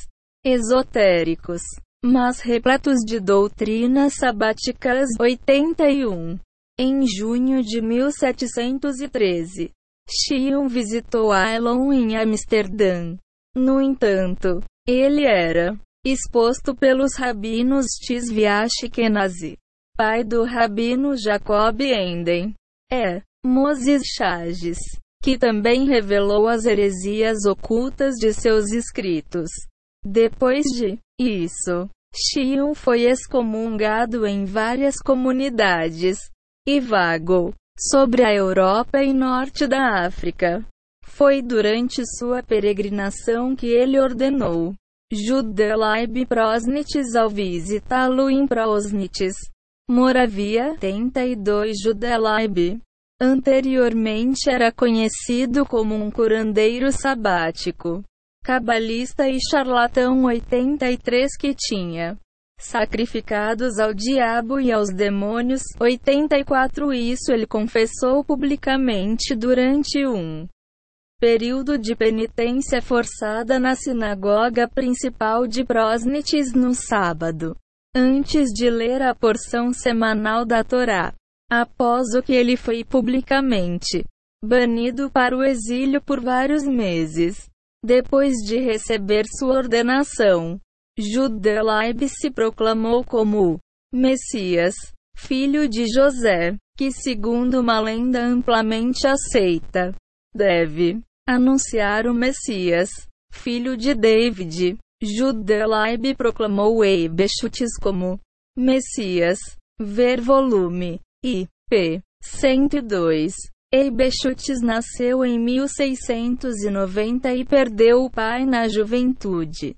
esotéricos, mas repletos de doutrinas sabáticas. 81. Em junho de 1713, Shion visitou Ailon em Amsterdã. No entanto, ele era exposto pelos rabinos Tzvi Ashkenazi, pai do rabino Jacob Enden. É Moses Chages, que também revelou as heresias ocultas de seus escritos. Depois de isso, Shion foi excomungado em várias comunidades e vagou sobre a Europa e norte da África. Foi durante sua peregrinação que ele ordenou Judelaib Prosnitz ao visitá-lo em Prosnitz, Moravia, 32 Judelaib. Anteriormente era conhecido como um curandeiro sabático, cabalista e charlatão 83 que tinha sacrificados ao diabo e aos demônios. 84 Isso ele confessou publicamente durante um período de penitência forçada na sinagoga principal de Prosnites no sábado, antes de ler a porção semanal da Torá. Após o que ele foi publicamente banido para o exílio por vários meses. Depois de receber sua ordenação, Judelaib se proclamou como Messias, filho de José, que segundo uma lenda amplamente aceita, deve anunciar o Messias, filho de David. Judelaib proclamou Eibechutes como Messias. Ver volume I. P. 102. Eibechutes nasceu em 1690 e perdeu o pai na juventude.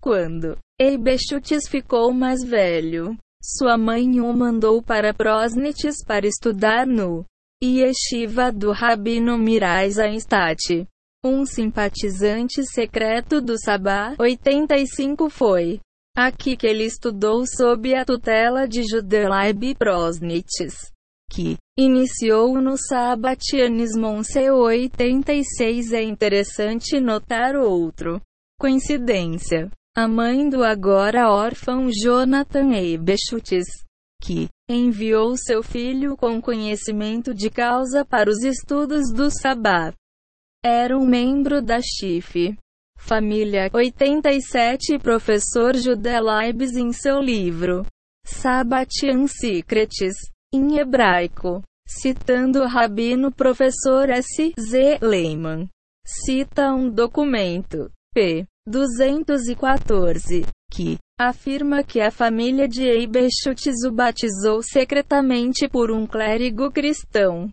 Quando Eibechutes ficou mais velho, sua mãe o mandou para Prosnites para estudar no Yeshiva do Rabino Mirais Einstat. Um simpatizante secreto do Sabá, 85 foi. Aqui que ele estudou sob a tutela de Judelaib Prosnites, que iniciou no sabatianismo C86. É interessante notar outro coincidência. A mãe do agora órfão Jonathan Eibechutes, que enviou seu filho com conhecimento de causa para os estudos do Sabá era um membro da Chif. Família 87 Professor Judé Leibes em seu livro Sabbatian Secrets, em hebraico, citando o rabino professor S. Z. Lehman, cita um documento, p. 214, que afirma que a família de Eibechutes o batizou secretamente por um clérigo cristão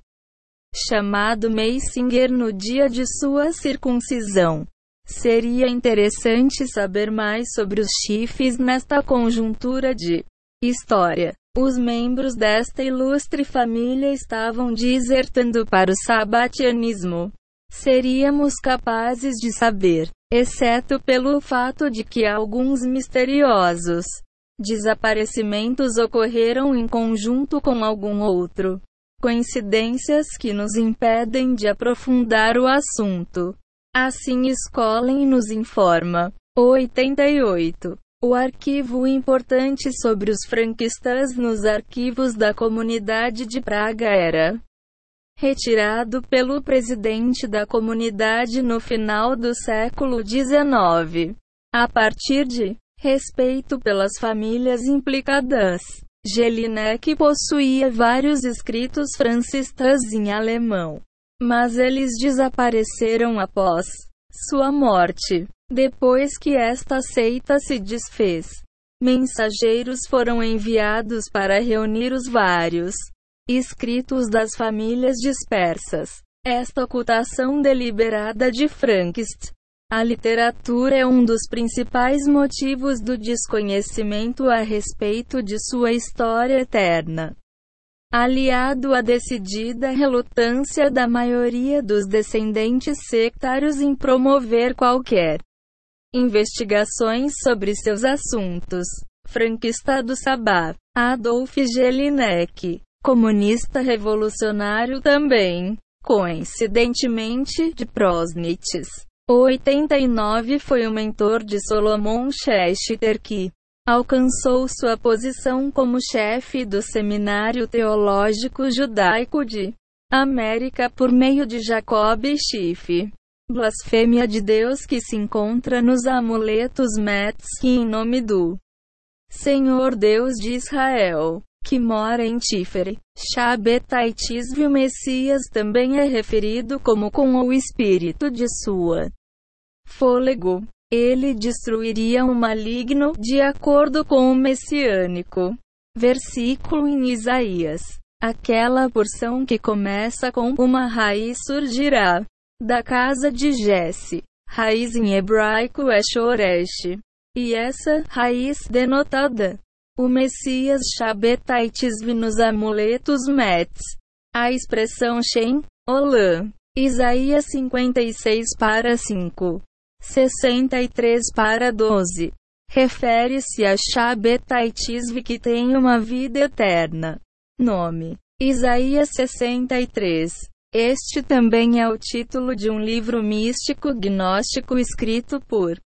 chamado Meisinger no dia de sua circuncisão. Seria interessante saber mais sobre os chifres nesta conjuntura de história. Os membros desta ilustre família estavam desertando para o sabatianismo. Seríamos capazes de saber, exceto pelo fato de que alguns misteriosos desaparecimentos ocorreram em conjunto com algum outro coincidências que nos impedem de aprofundar o assunto. Assim Skolin nos informa. 88. O arquivo importante sobre os franquistas nos arquivos da comunidade de Praga era retirado pelo presidente da comunidade no final do século XIX. A partir de respeito pelas famílias implicadas, Jelinek possuía vários escritos francistas em alemão, mas eles desapareceram após sua morte. Depois que esta seita se desfez, mensageiros foram enviados para reunir os vários escritos das famílias dispersas. Esta ocultação deliberada de Frankist a literatura é um dos principais motivos do desconhecimento a respeito de sua história eterna. Aliado à decidida relutância da maioria dos descendentes sectários em promover qualquer investigações sobre seus assuntos. Franquista do Sabá, Adolf Jelinek, comunista revolucionário também, coincidentemente, de Prosnitz. O 89 foi o mentor de Solomon Schechter que alcançou sua posição como chefe do Seminário Teológico Judaico de América por meio de Jacob Schiff. Blasfêmia de Deus que se encontra nos amuletos Metzki em nome do Senhor Deus de Israel, que mora em Tifere. Shabetaitisve o Messias também é referido como com o espírito de sua fôlego. Ele destruiria o maligno, de acordo com o messiânico. Versículo em Isaías. Aquela porção que começa com uma raiz surgirá da casa de Jesse. Raiz em hebraico é Shoresh. E essa raiz denotada o Messias Shabetaitisv nos amuletos Metz. A expressão Shem, Olã. Isaías 56 para 5. 63 para 12. Refere-se a Shabetaitisv que tem uma vida eterna. Nome: Isaías 63. Este também é o título de um livro místico gnóstico escrito por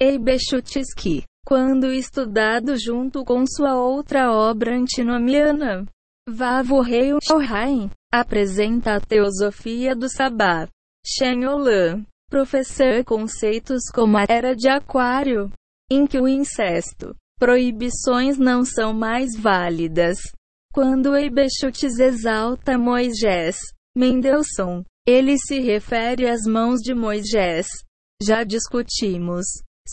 Eibechutski, quando estudado junto com sua outra obra antinomiana. Vavo Rei apresenta a teosofia do Sabá. Shenyolan professor conceitos como a era de Aquário, em que o incesto, proibições não são mais válidas. Quando Eibechutes exalta Moisés, Mendelssohn, ele se refere às mãos de Moisés. Já discutimos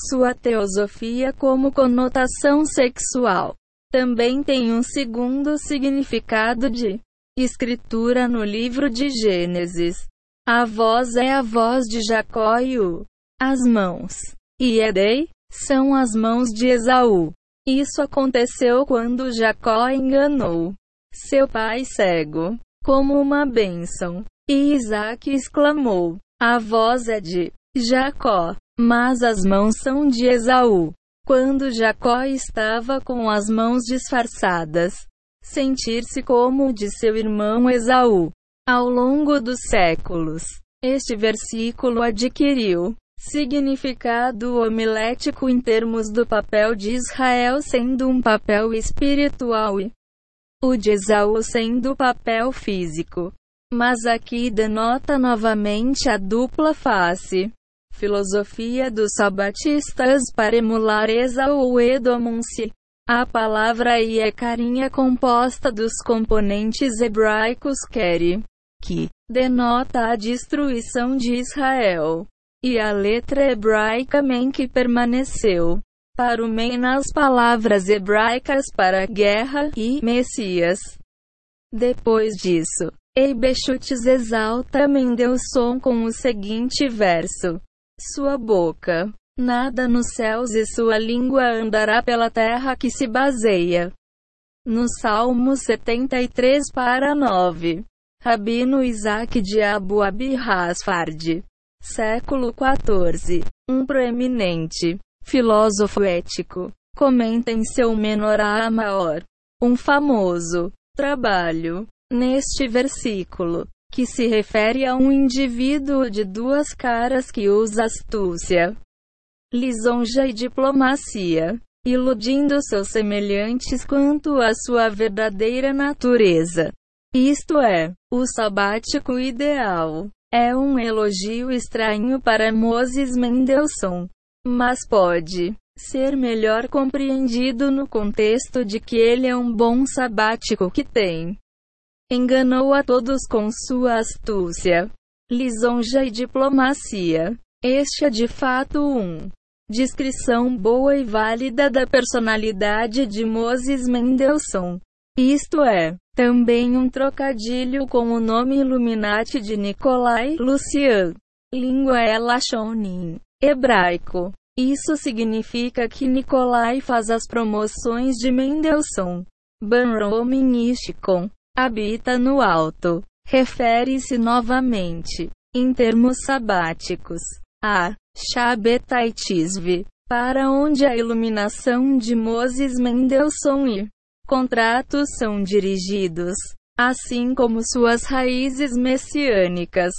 sua teosofia como conotação sexual. Também tem um segundo significado de escritura no livro de Gênesis. A voz é a voz de Jacó e o as mãos e Edei são as mãos de Esaú. Isso aconteceu quando Jacó enganou seu pai cego como uma bênção. E Isaac exclamou: A voz é de Jacó, mas as mãos são de Esaú. Quando Jacó estava com as mãos disfarçadas, sentir-se como o de seu irmão Esaú. Ao longo dos séculos, este versículo adquiriu significado homilético em termos do papel de Israel sendo um papel espiritual e o de Esaú sendo papel físico. Mas aqui denota novamente a dupla face. Filosofia dos sabatistas para emular Esaú Edomunci. A palavra aí é carinha composta dos componentes hebraicos keri, que denota a destruição de Israel, e a letra hebraica men que permaneceu. Para o men nas palavras hebraicas para guerra e Messias. Depois disso, Eibechutes exalta Mendelssohn com o seguinte verso: Sua boca Nada nos céus e sua língua andará pela terra que se baseia. No Salmo 73 para 9. Rabino Isaac de Abu Abi Hasfard. Século 14. Um proeminente filósofo ético. Comenta em seu Menorá Maior. Um famoso trabalho. Neste versículo, que se refere a um indivíduo de duas caras que usa astúcia lisonja e diplomacia, iludindo seus semelhantes quanto à sua verdadeira natureza. Isto é, o sabático ideal. É um elogio estranho para Moses Mendelssohn, mas pode ser melhor compreendido no contexto de que ele é um bom sabático que tem enganou a todos com sua astúcia, lisonja e diplomacia. Este é de fato um descrição boa e válida da personalidade de Moses Mendelssohn. Isto é, também um trocadilho com o nome Illuminati de Nikolai Lucian. Língua é Lachonin, hebraico. Isso significa que Nikolai faz as promoções de Mendelssohn. Banromin Ishikon habita no alto. Refere-se novamente, em termos sabáticos, a Shabetaitisv, para onde a iluminação de Moses Mendelssohn e contratos são dirigidos, assim como suas raízes messiânicas.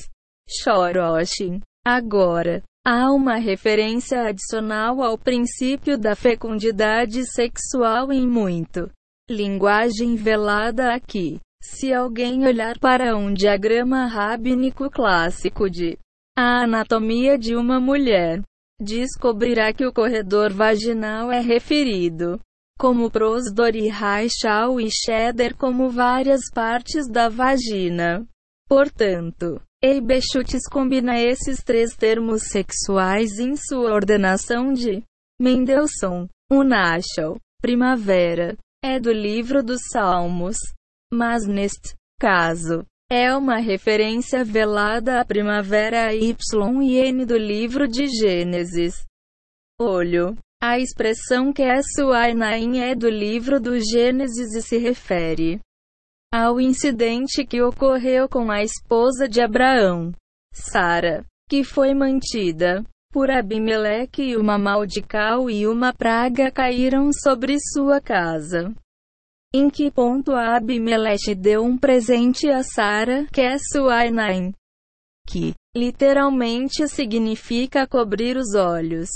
Shoroshin. Agora, há uma referência adicional ao princípio da fecundidade sexual em muito linguagem velada aqui. Se alguém olhar para um diagrama rabínico clássico de a anatomia de uma mulher. Descobrirá que o corredor vaginal é referido como prosdor e raichal e cheddar como várias partes da vagina. Portanto, Eibechutes combina esses três termos sexuais em sua ordenação de Mendelssohn. O Nashal, primavera, é do livro dos Salmos. Mas neste caso, é uma referência velada à primavera Y e N do livro de Gênesis. Olho. A expressão que é Suainain é do livro do Gênesis e se refere ao incidente que ocorreu com a esposa de Abraão, Sara, que foi mantida por Abimeleque e uma maldical e uma praga caíram sobre sua casa. Em que ponto Abimeleque deu um presente a Sara, que é Suainain, que literalmente significa cobrir os olhos.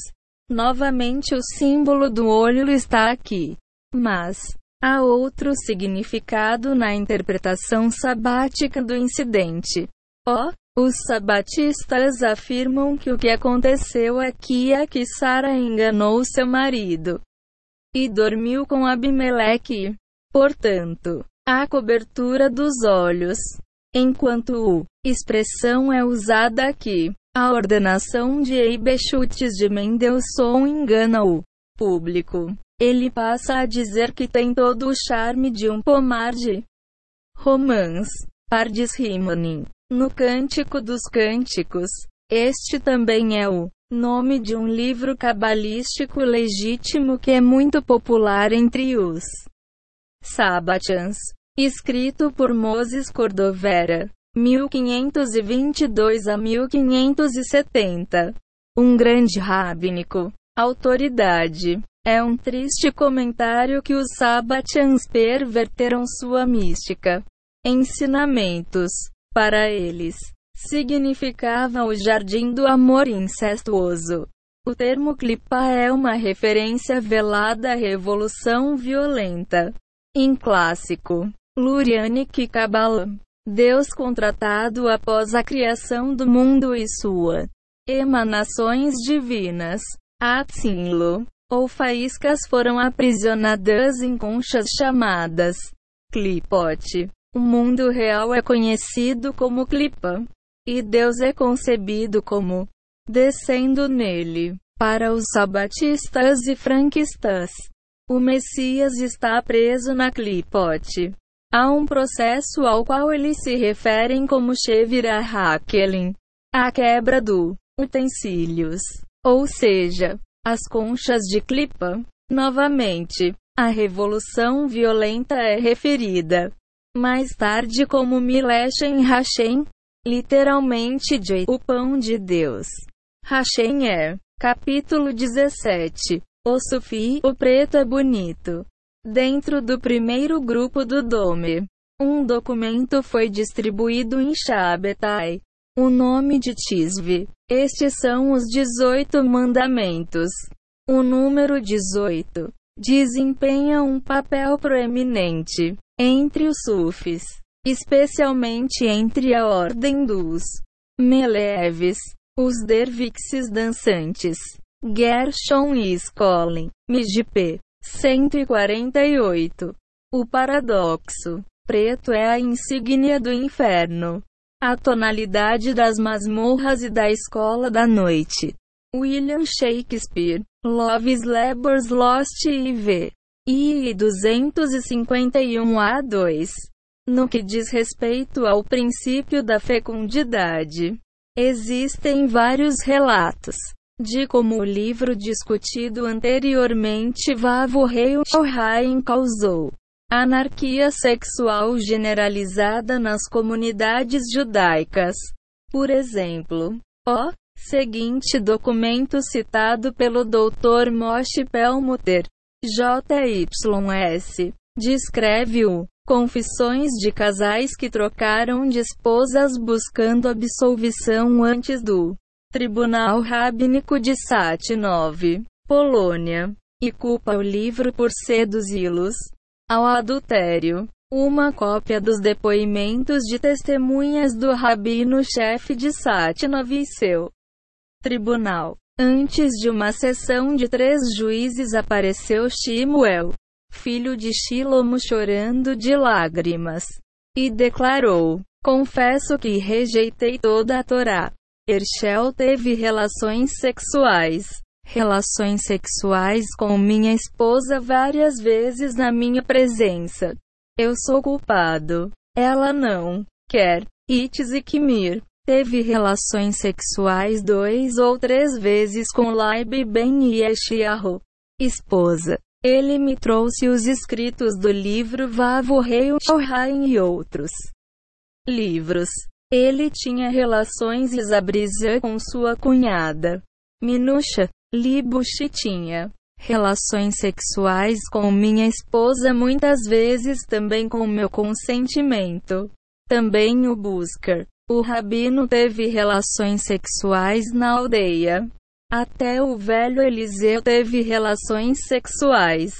Novamente o símbolo do olho está aqui. Mas há outro significado na interpretação sabática do incidente. Ó, oh, os sabatistas afirmam que o que aconteceu aqui é que Sara enganou seu marido e dormiu com Abimeleque. Portanto, a cobertura dos olhos enquanto o expressão é usada aqui. A ordenação de Eibeschutz de Mendelssohn engana o público. Ele passa a dizer que tem todo o charme de um pomar de romance. Pardis Rimonim. No Cântico dos Cânticos. Este também é o nome de um livro cabalístico legítimo que é muito popular entre os Sabbatians. Escrito por Moses Cordovera. 1522 a 1570. Um grande rábinico. Autoridade. É um triste comentário que os Sabbatians perverteram sua mística. Ensinamentos. Para eles, significava o jardim do amor incestuoso. O termo clipa é uma referência velada à revolução violenta. Em clássico, Lurianic Kabbalah, Deus contratado após a criação do mundo e sua emanações divinas, Atzinlo, ou faíscas foram aprisionadas em conchas chamadas clipote. O mundo real é conhecido como clipa, e Deus é concebido como descendo nele. Para os sabatistas e franquistas, o Messias está preso na clipote. Há um processo ao qual eles se referem como Shevira Hakelin, a quebra do utensílios, ou seja, as conchas de clipa. Novamente, a revolução violenta é referida mais tarde como Mileshem Hashem, literalmente de o pão de Deus. Hashem é, capítulo 17. O Sufi, o preto é bonito. Dentro do primeiro grupo do Dome, um documento foi distribuído em Shabetai. O nome de Tisve. Estes são os 18 mandamentos. O número 18 desempenha um papel proeminente entre os sufis, especialmente entre a ordem dos meleves, os dervixes dançantes. Gershon e Skolin, MGP 148. O paradoxo preto é a insígnia do inferno. A tonalidade das masmorras e da escola da noite. William Shakespeare, Love's Labours Lost e V. I 251A2. No que diz respeito ao princípio da fecundidade, existem vários relatos de como o livro discutido anteriormente Vavo Rei Shohain causou anarquia sexual generalizada nas comunidades judaicas. Por exemplo, o seguinte documento citado pelo Dr. Moshe Pelmuter, JYS, descreve o Confissões de casais que trocaram de esposas buscando absolvição antes do Tribunal Rabínico de Satinov, Polônia, e culpa o livro por seduzi-los ao adultério. Uma cópia dos depoimentos de testemunhas do rabino-chefe de Satinov e seu tribunal. Antes de uma sessão de três juízes apareceu Shimuel, filho de Shilomo chorando de lágrimas, e declarou: Confesso que rejeitei toda a Torá. Herschel teve relações sexuais. Relações sexuais com minha esposa várias vezes na minha presença. Eu sou culpado. Ela não quer. Itzik Mir teve relações sexuais dois ou três vezes com Laib Ben Yeshiahu, esposa. Ele me trouxe os escritos do livro Vavo Rei e outros livros. Ele tinha relações Isabriza com sua cunhada. Minusha, Libushi tinha relações sexuais com minha esposa muitas vezes também com meu consentimento. Também o Buscar o rabino teve relações sexuais na aldeia. Até o velho Eliseu teve relações sexuais.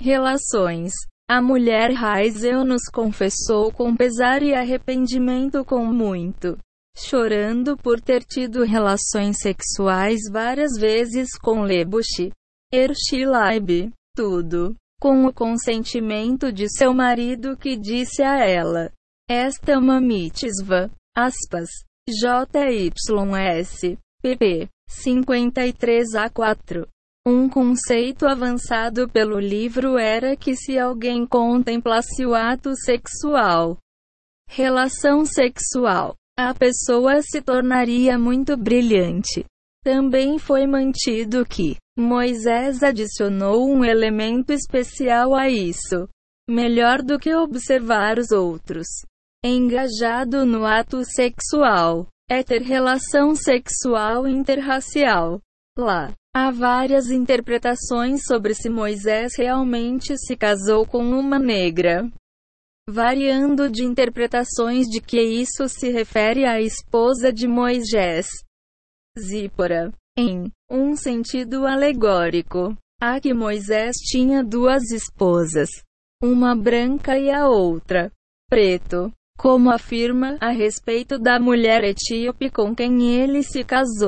Relações. A mulher Raisel nos confessou com pesar e arrependimento com muito. Chorando por ter tido relações sexuais várias vezes com Lebushi. Ershilaib. Tudo. Com o consentimento de seu marido que disse a ela: Esta é uma mitzvah. Aspas. JYS. pp. 53 a 4. Um conceito avançado pelo livro era que se alguém contemplasse o ato sexual, relação sexual, a pessoa se tornaria muito brilhante. Também foi mantido que Moisés adicionou um elemento especial a isso. Melhor do que observar os outros. Engajado no ato sexual é ter relação sexual interracial. Lá, há várias interpretações sobre se Moisés realmente se casou com uma negra, variando de interpretações de que isso se refere à esposa de Moisés, Zípora. Em um sentido alegórico, há que Moisés tinha duas esposas, uma branca e a outra preto como afirma a respeito da mulher etíope com quem ele se casou.